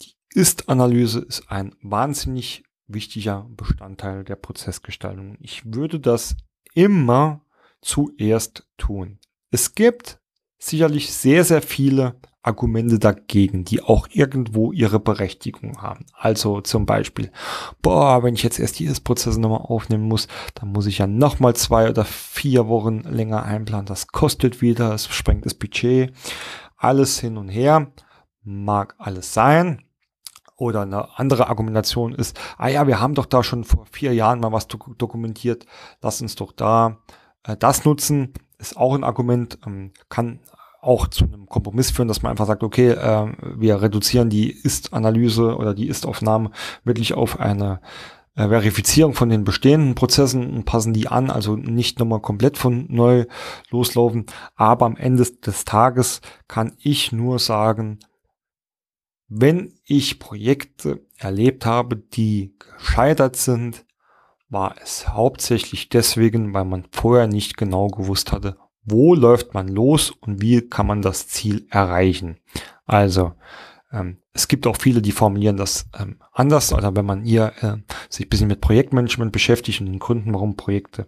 die Ist-Analyse ist ein wahnsinnig wichtiger Bestandteil der Prozessgestaltung. Ich würde das immer zuerst tun. Es gibt sicherlich sehr, sehr viele Argumente dagegen, die auch irgendwo ihre Berechtigung haben. Also zum Beispiel, boah, wenn ich jetzt erst dieses Prozess nochmal aufnehmen muss, dann muss ich ja nochmal zwei oder vier Wochen länger einplanen. Das kostet wieder, es sprengt das Budget. Alles hin und her. Mag alles sein. Oder eine andere Argumentation ist, ah ja, wir haben doch da schon vor vier Jahren mal was dokumentiert, lass uns doch da äh, das nutzen. Ist auch ein Argument, ähm, kann auch zu einem Kompromiss führen, dass man einfach sagt, okay, äh, wir reduzieren die Ist-Analyse oder die Ist-Aufnahme wirklich auf eine äh, Verifizierung von den bestehenden Prozessen und passen die an, also nicht nochmal komplett von neu loslaufen. Aber am Ende des Tages kann ich nur sagen, wenn ich Projekte erlebt habe, die gescheitert sind, war es hauptsächlich deswegen, weil man vorher nicht genau gewusst hatte, wo läuft man los und wie kann man das Ziel erreichen. Also ähm, es gibt auch viele, die formulieren das ähm, anders, oder wenn man hier äh, sich ein bisschen mit Projektmanagement beschäftigt und den Gründen, warum Projekte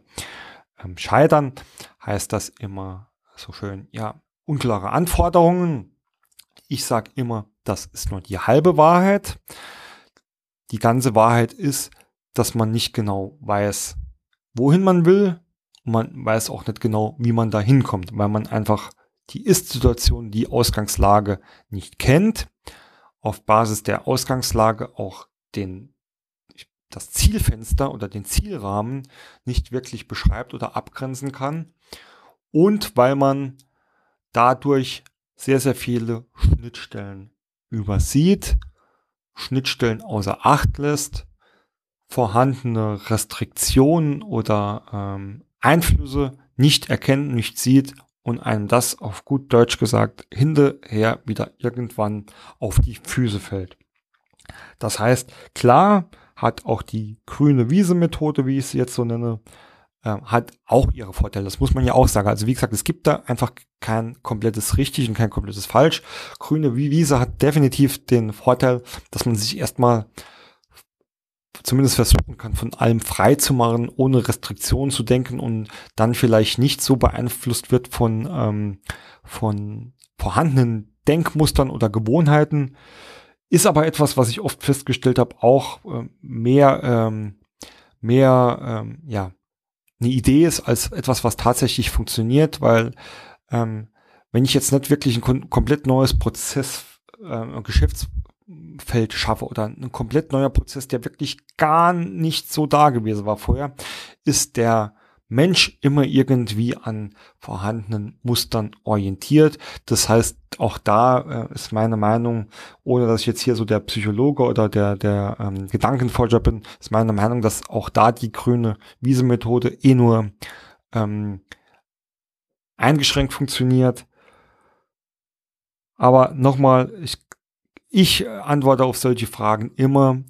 ähm, scheitern, heißt das immer so schön, ja, unklare Anforderungen. Ich sage immer, das ist nur die halbe Wahrheit. Die ganze Wahrheit ist, dass man nicht genau weiß, wohin man will. Und man weiß auch nicht genau, wie man da hinkommt, weil man einfach die Ist-Situation, die Ausgangslage nicht kennt. Auf Basis der Ausgangslage auch den, das Zielfenster oder den Zielrahmen nicht wirklich beschreibt oder abgrenzen kann. Und weil man dadurch sehr, sehr viele Schnittstellen übersieht, Schnittstellen außer Acht lässt, vorhandene Restriktionen oder ähm, Einflüsse nicht erkennt, nicht sieht und einem das auf gut Deutsch gesagt hinterher wieder irgendwann auf die Füße fällt. Das heißt, klar hat auch die grüne Wiese Methode, wie ich sie jetzt so nenne, äh, hat auch ihre Vorteile. Das muss man ja auch sagen. Also wie gesagt, es gibt da einfach kein komplettes richtig und kein komplettes falsch. Grüne Wiese hat definitiv den Vorteil, dass man sich erstmal zumindest versuchen kann, von allem frei zu machen, ohne Restriktionen zu denken und dann vielleicht nicht so beeinflusst wird von, ähm, von vorhandenen Denkmustern oder Gewohnheiten. Ist aber etwas, was ich oft festgestellt habe, auch äh, mehr, ähm, mehr, ähm, ja, eine Idee ist als etwas, was tatsächlich funktioniert, weil ähm, wenn ich jetzt nicht wirklich ein kom komplett neues Prozess, äh, Geschäftsfeld schaffe oder ein komplett neuer Prozess, der wirklich gar nicht so da gewesen war vorher, ist der Mensch immer irgendwie an vorhandenen Mustern orientiert. Das heißt, auch da äh, ist meine Meinung, ohne dass ich jetzt hier so der Psychologe oder der, der ähm, Gedankenforscher bin, ist meine Meinung, dass auch da die grüne Wiese-Methode eh nur ähm, eingeschränkt funktioniert. Aber nochmal, ich, ich antworte auf solche Fragen immer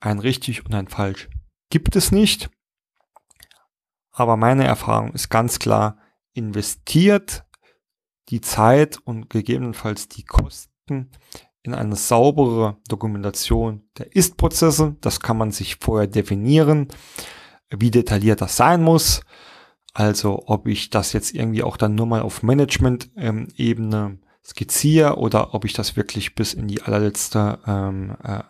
ein richtig und ein falsch. Gibt es nicht. Aber meine Erfahrung ist ganz klar, investiert die Zeit und gegebenenfalls die Kosten in eine saubere Dokumentation der Ist-Prozesse. Das kann man sich vorher definieren, wie detailliert das sein muss. Also ob ich das jetzt irgendwie auch dann nur mal auf Management-Ebene skizziere oder ob ich das wirklich bis in die allerletzte ähm, äh,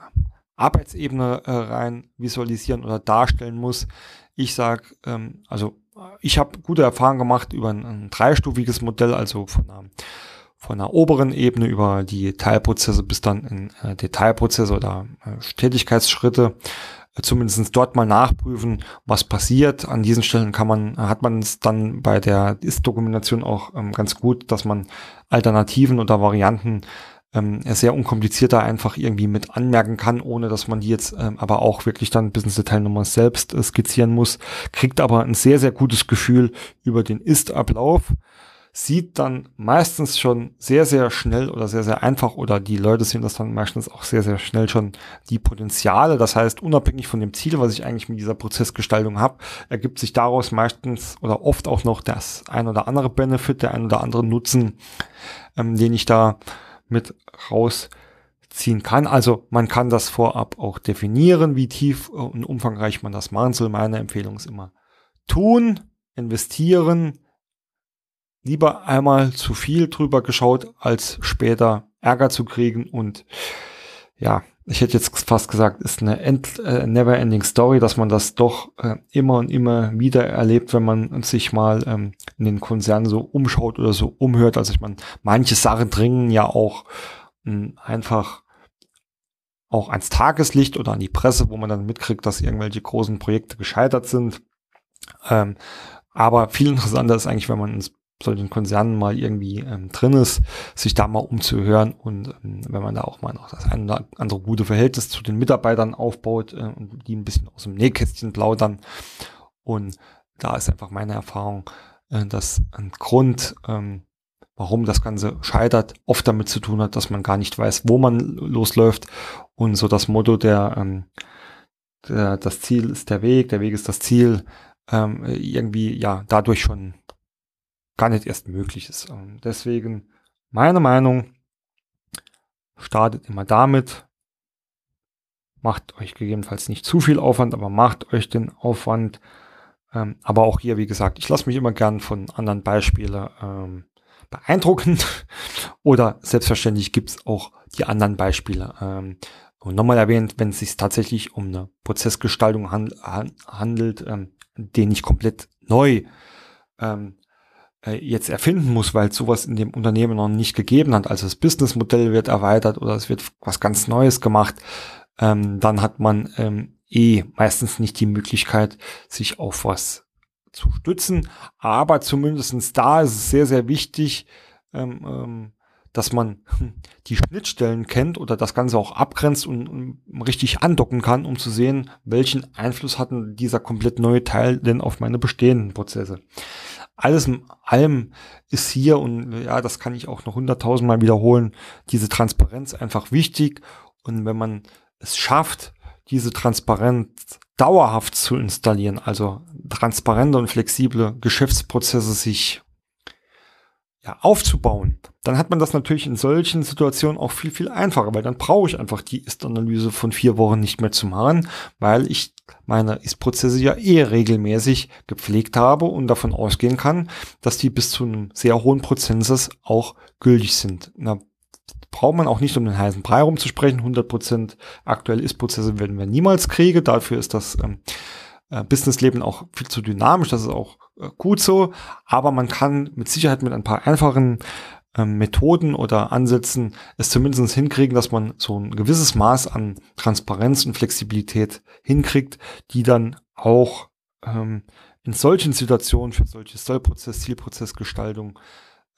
Arbeitsebene äh, rein visualisieren oder darstellen muss. Ich sage, ähm, also ich habe gute Erfahrungen gemacht über ein, ein dreistufiges Modell, also von einer, von einer oberen Ebene über die Teilprozesse bis dann in äh, Detailprozesse oder äh, Tätigkeitsschritte äh, zumindest dort mal nachprüfen, was passiert. An diesen Stellen kann man, hat man es dann bei der Ist-Dokumentation auch ähm, ganz gut, dass man Alternativen oder Varianten ähm, sehr unkompliziert da einfach irgendwie mit anmerken kann, ohne dass man die jetzt ähm, aber auch wirklich dann bis ins Detail nochmal selbst äh, skizzieren muss, kriegt aber ein sehr, sehr gutes Gefühl über den Ist-Ablauf, sieht dann meistens schon sehr, sehr schnell oder sehr, sehr einfach oder die Leute sehen das dann meistens auch sehr, sehr schnell schon die Potenziale. Das heißt, unabhängig von dem Ziel, was ich eigentlich mit dieser Prozessgestaltung habe, ergibt sich daraus meistens oder oft auch noch das ein oder andere Benefit, der ein oder andere Nutzen, ähm, den ich da mit rausziehen kann. Also man kann das vorab auch definieren, wie tief und umfangreich man das machen soll. Meine Empfehlung ist immer tun, investieren, lieber einmal zu viel drüber geschaut, als später Ärger zu kriegen und ja, ich hätte jetzt fast gesagt, ist eine end, äh, never ending story, dass man das doch äh, immer und immer wieder erlebt, wenn man sich mal ähm, in den Konzernen so umschaut oder so umhört. Also ich meine, manche Sachen dringen ja auch mh, hm, einfach auch ans Tageslicht oder an die Presse, wo man dann mitkriegt, dass irgendwelche großen Projekte gescheitert sind. Ähm, aber viel interessanter ist eigentlich, wenn man ins solchen Konzernen mal irgendwie ähm, drin ist, sich da mal umzuhören und ähm, wenn man da auch mal noch das ein oder andere gute Verhältnis zu den Mitarbeitern aufbaut äh, und die ein bisschen aus dem Nähkästchen plaudern. Und da ist einfach meine Erfahrung, äh, dass ein Grund, ähm, warum das Ganze scheitert, oft damit zu tun hat, dass man gar nicht weiß, wo man losläuft. Und so das Motto der, ähm, der das Ziel ist der Weg, der Weg ist das Ziel, ähm, irgendwie ja dadurch schon gar nicht erst möglich ist. Und deswegen meine Meinung, startet immer damit, macht euch gegebenenfalls nicht zu viel Aufwand, aber macht euch den Aufwand. Ähm, aber auch hier, wie gesagt, ich lasse mich immer gern von anderen Beispielen ähm, beeindrucken. Oder selbstverständlich gibt es auch die anderen Beispiele. Ähm, und nochmal erwähnt, wenn es sich tatsächlich um eine Prozessgestaltung hand, handelt, ähm, den ich komplett neu ähm, äh, jetzt erfinden muss, weil sowas in dem Unternehmen noch nicht gegeben hat. Also das Businessmodell wird erweitert oder es wird was ganz Neues gemacht. Ähm, dann hat man ähm, eh meistens nicht die Möglichkeit, sich auf was zu stützen. Aber zumindestens da ist es sehr, sehr wichtig, ähm, ähm, dass man die Schnittstellen kennt oder das Ganze auch abgrenzt und, und, richtig andocken kann, um zu sehen, welchen Einfluss hatten dieser komplett neue Teil denn auf meine bestehenden Prozesse alles in allem ist hier und ja, das kann ich auch noch hunderttausendmal wiederholen, diese Transparenz einfach wichtig. Und wenn man es schafft, diese Transparenz dauerhaft zu installieren, also transparente und flexible Geschäftsprozesse sich ja, aufzubauen, dann hat man das natürlich in solchen Situationen auch viel, viel einfacher, weil dann brauche ich einfach die Ist-Analyse von vier Wochen nicht mehr zu machen, weil ich meine Ist-Prozesse ja eh regelmäßig gepflegt habe und davon ausgehen kann, dass die bis zu einem sehr hohen Prozentsatz auch gültig sind. Na, braucht man auch nicht um den heißen Brei rumzusprechen. 100% aktuell Ist-Prozesse werden wir niemals kriegen. Dafür ist das ähm, äh, Businessleben auch viel zu dynamisch. Das ist auch gut so. Aber man kann mit Sicherheit mit ein paar einfachen ähm, Methoden oder Ansätzen es zumindest hinkriegen, dass man so ein gewisses Maß an Transparenz und Flexibilität hinkriegt, die dann auch ähm, in solchen Situationen für solche Sollprozess, Zielprozessgestaltung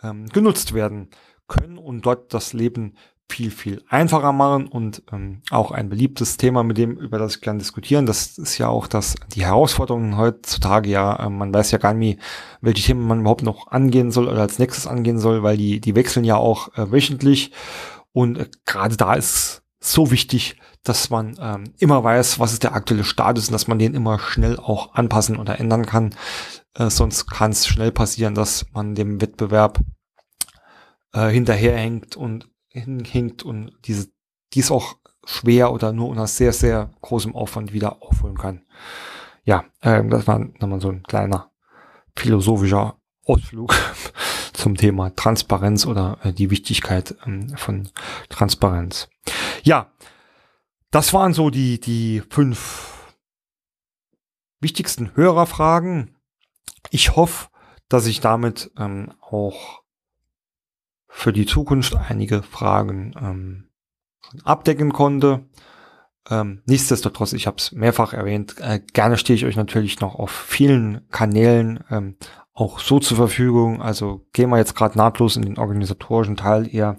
ähm, genutzt werden können und dort das Leben viel, viel einfacher machen und ähm, auch ein beliebtes Thema, mit dem, über das ich gerne diskutieren. Das ist ja auch das, die Herausforderungen heutzutage, ja, äh, man weiß ja gar nicht, welche Themen man überhaupt noch angehen soll oder als nächstes angehen soll, weil die, die wechseln ja auch äh, wöchentlich. Und äh, gerade da ist so wichtig, dass man ähm, immer weiß, was ist der aktuelle Status und dass man den immer schnell auch anpassen oder ändern kann. Äh, sonst kann es schnell passieren, dass man dem Wettbewerb äh, hinterherhängt und hinhinkt und diese, dies auch schwer oder nur unter sehr, sehr großem Aufwand wieder aufholen kann. Ja, ähm, das war nochmal so ein kleiner philosophischer Ausflug zum Thema Transparenz oder äh, die Wichtigkeit ähm, von Transparenz. Ja, das waren so die, die fünf wichtigsten Hörerfragen. Ich hoffe, dass ich damit ähm, auch für die Zukunft einige Fragen ähm, abdecken konnte. Ähm, nichtsdestotrotz, ich habe es mehrfach erwähnt, äh, gerne stehe ich euch natürlich noch auf vielen Kanälen ähm, auch so zur Verfügung. Also gehen wir jetzt gerade nahtlos in den organisatorischen Teil. Ihr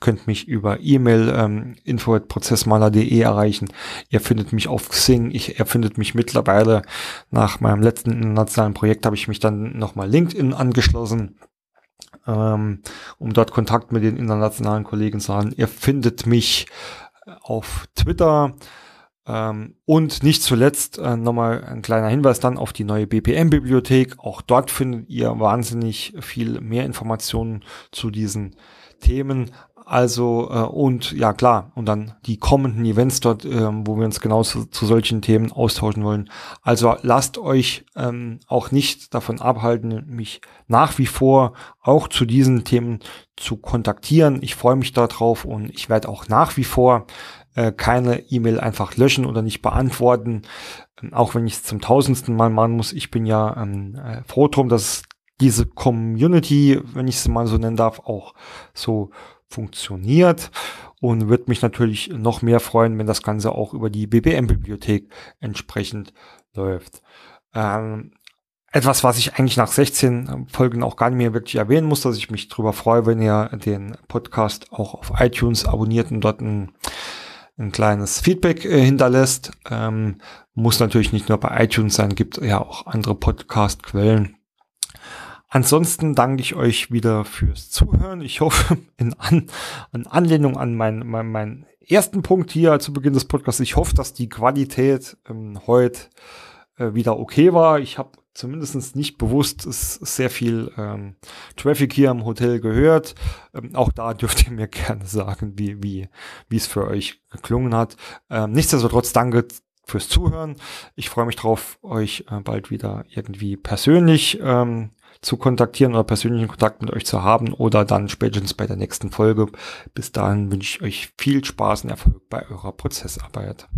könnt mich über E-Mail ähm, info.prozessmaler.de erreichen. Ihr findet mich auf Xing. Ich, ihr findet mich mittlerweile nach meinem letzten internationalen Projekt habe ich mich dann nochmal LinkedIn angeschlossen ähm, um dort Kontakt mit den internationalen Kollegen zu haben. Ihr findet mich auf Twitter. Ähm, und nicht zuletzt äh, nochmal ein kleiner Hinweis dann auf die neue BPM-Bibliothek. Auch dort findet ihr wahnsinnig viel mehr Informationen zu diesen Themen. Also äh, und ja klar, und dann die kommenden Events dort, äh, wo wir uns genau zu, zu, solchen Themen austauschen wollen. Also lasst euch ähm, auch nicht davon abhalten, mich nach wie vor auch zu diesen Themen zu kontaktieren. Ich freue mich darauf und ich werde auch nach wie vor äh, keine E-Mail einfach löschen oder nicht beantworten, ähm, auch wenn ich es zum tausendsten Mal machen muss. Ich bin ja ähm, äh, froh drum, dass diese Community, wenn ich es mal so nennen darf, auch so funktioniert und würde mich natürlich noch mehr freuen, wenn das Ganze auch über die BBM-Bibliothek entsprechend läuft. Ähm, etwas, was ich eigentlich nach 16 Folgen auch gar nicht mehr wirklich erwähnen muss, dass ich mich darüber freue, wenn ihr den Podcast auch auf iTunes abonniert und dort ein, ein kleines Feedback äh, hinterlässt. Ähm, muss natürlich nicht nur bei iTunes sein, gibt ja auch andere Podcast-Quellen Ansonsten danke ich euch wieder fürs Zuhören. Ich hoffe, in, An in Anlehnung an meinen mein, mein ersten Punkt hier zu Beginn des Podcasts, ich hoffe, dass die Qualität ähm, heute äh, wieder okay war. Ich habe zumindest nicht bewusst ist sehr viel ähm, Traffic hier im Hotel gehört. Ähm, auch da dürft ihr mir gerne sagen, wie wie wie es für euch geklungen hat. Ähm, nichtsdestotrotz danke fürs Zuhören. Ich freue mich drauf, euch äh, bald wieder irgendwie persönlich ähm, zu kontaktieren oder persönlichen Kontakt mit euch zu haben oder dann spätestens bei der nächsten Folge. Bis dahin wünsche ich euch viel Spaß und Erfolg bei eurer Prozessarbeit.